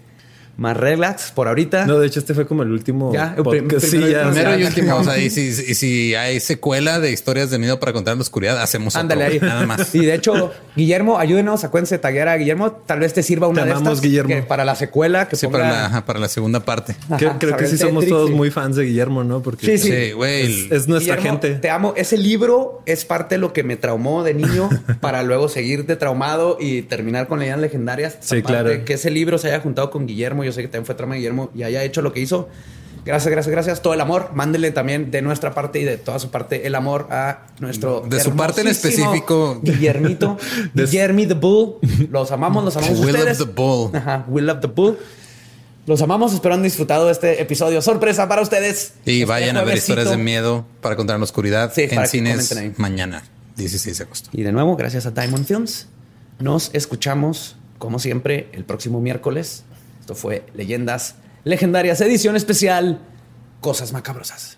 Más relax por ahorita. No, de hecho, este fue como el último Ya, el prim- podcast. Sí, primero y ya. Primero y ya. último. O sea, y (laughs) si, y si hay secuela de historias de miedo para contar en la oscuridad, hacemos otro, Ándale ahí. Nada más. Y de hecho, Guillermo, ayúdenos, acuérdense de taguear a Guillermo. Tal vez te sirva una Te de amamos, estas. Guillermo. que para la secuela que Sí, ponga- para la, ajá, para la segunda parte. Ajá, Creo, creo que sí somos Tetris, todos sí. muy fans de Guillermo, ¿no? Porque Sí, sí. Güey. es, es nuestra Guillermo, gente. Te amo. Ese libro es parte de lo que me traumó de niño (laughs) para luego seguir de traumado y terminar con leyendas legendarias. Sí, Aparte, claro. Que ese libro se haya juntado con Guillermo. Yo sé que también fue trauma de Guillermo y haya hecho lo que hizo. Gracias, gracias, gracias. Todo el amor. Mándele también de nuestra parte y de toda su parte el amor a nuestro. De su parte en específico. Guillermito. (laughs) Guillermi the Bull. Los amamos, los amamos. We love ustedes. the bull. Ajá. We love the Bull. Los amamos. Espero han disfrutado este episodio. Sorpresa para ustedes. Y Este vayan a ver historias de miedo para contar en la oscuridad Sí, en cines mañana, 16 de agosto. Y de nuevo, gracias a Diamond Films. Nos escuchamos, como siempre, el próximo miércoles. Esto fue Leyendas Legendarias, edición especial, Cosas Macabrosas.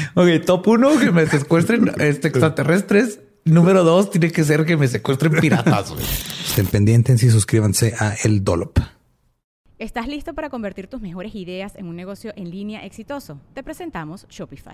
Ok, top uno, que me secuestren (laughs) este, extraterrestres. Número dos, tiene que ser que me secuestren piratas. Estén pendientes y suscríbanse a El Dolop. ¿Estás listo para convertir tus mejores ideas en un negocio en línea exitoso? Te presentamos Shopify.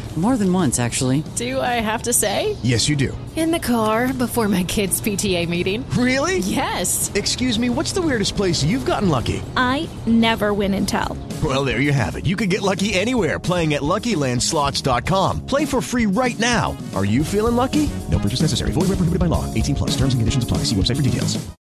More than once, actually. Do I have to say? Yes, you do. In the car before my kids' PTA meeting. Really? Yes. Excuse me, what's the weirdest place you've gotten lucky? I never win and tell. Well, there you have it. You can get lucky anywhere playing at LuckyLandSlots.com. Play for free right now. Are you feeling lucky? No purchase necessary. Void where prohibited by law. 18 plus. Terms and conditions apply. See website for details.